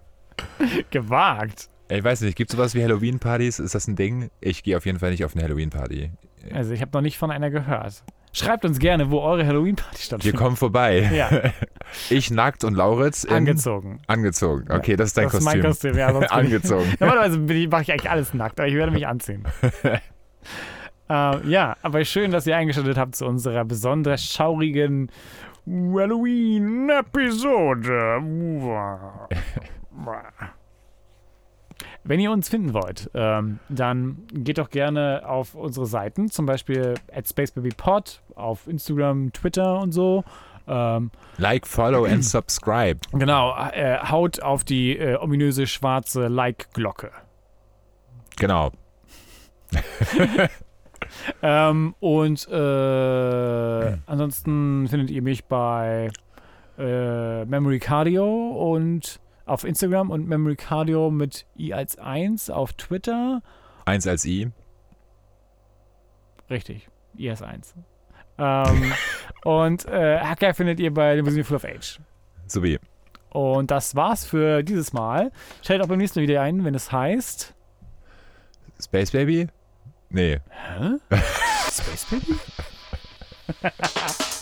Gewagt. Ich weiß nicht, gibt es sowas wie Halloween-Partys? Ist das ein Ding? Ich gehe auf jeden Fall nicht auf eine Halloween-Party. Also ich habe noch nicht von einer gehört. Schreibt uns gerne, wo eure Halloween-Party Wir stattfindet. kommen vorbei. Ja, Ich nackt und Lauritz angezogen. Angezogen. Okay, das ist dein das Kostüm. ist mein Kostüm, ja. Sonst bin ich- Angezogen. Normalerweise mache ich eigentlich alles nackt, aber ich werde mich anziehen. äh, ja, aber schön, dass ihr eingeschaltet habt zu unserer besonders schaurigen Halloween-Episode. Wenn ihr uns finden wollt, ähm, dann geht doch gerne auf unsere Seiten, zum Beispiel at SpaceBabyPod auf Instagram, Twitter und so. Ähm, Like, follow and subscribe. genau, äh, haut auf die äh, ominöse schwarze Like-Glocke. Genau. Ähm, und äh, ansonsten findet ihr mich bei äh, Memory Cardio und auf Instagram und Memory Cardio mit i als 1 auf Twitter. Eins als I. Richtig, i als 1. Ähm, und äh, Hacker findet ihr bei Limousine Full of Age. Sowie. Und das war's für dieses Mal. Schaltet auch beim nächsten Mal wieder ein, wenn es heißt. Space Baby? Nee. Hä? Space Baby?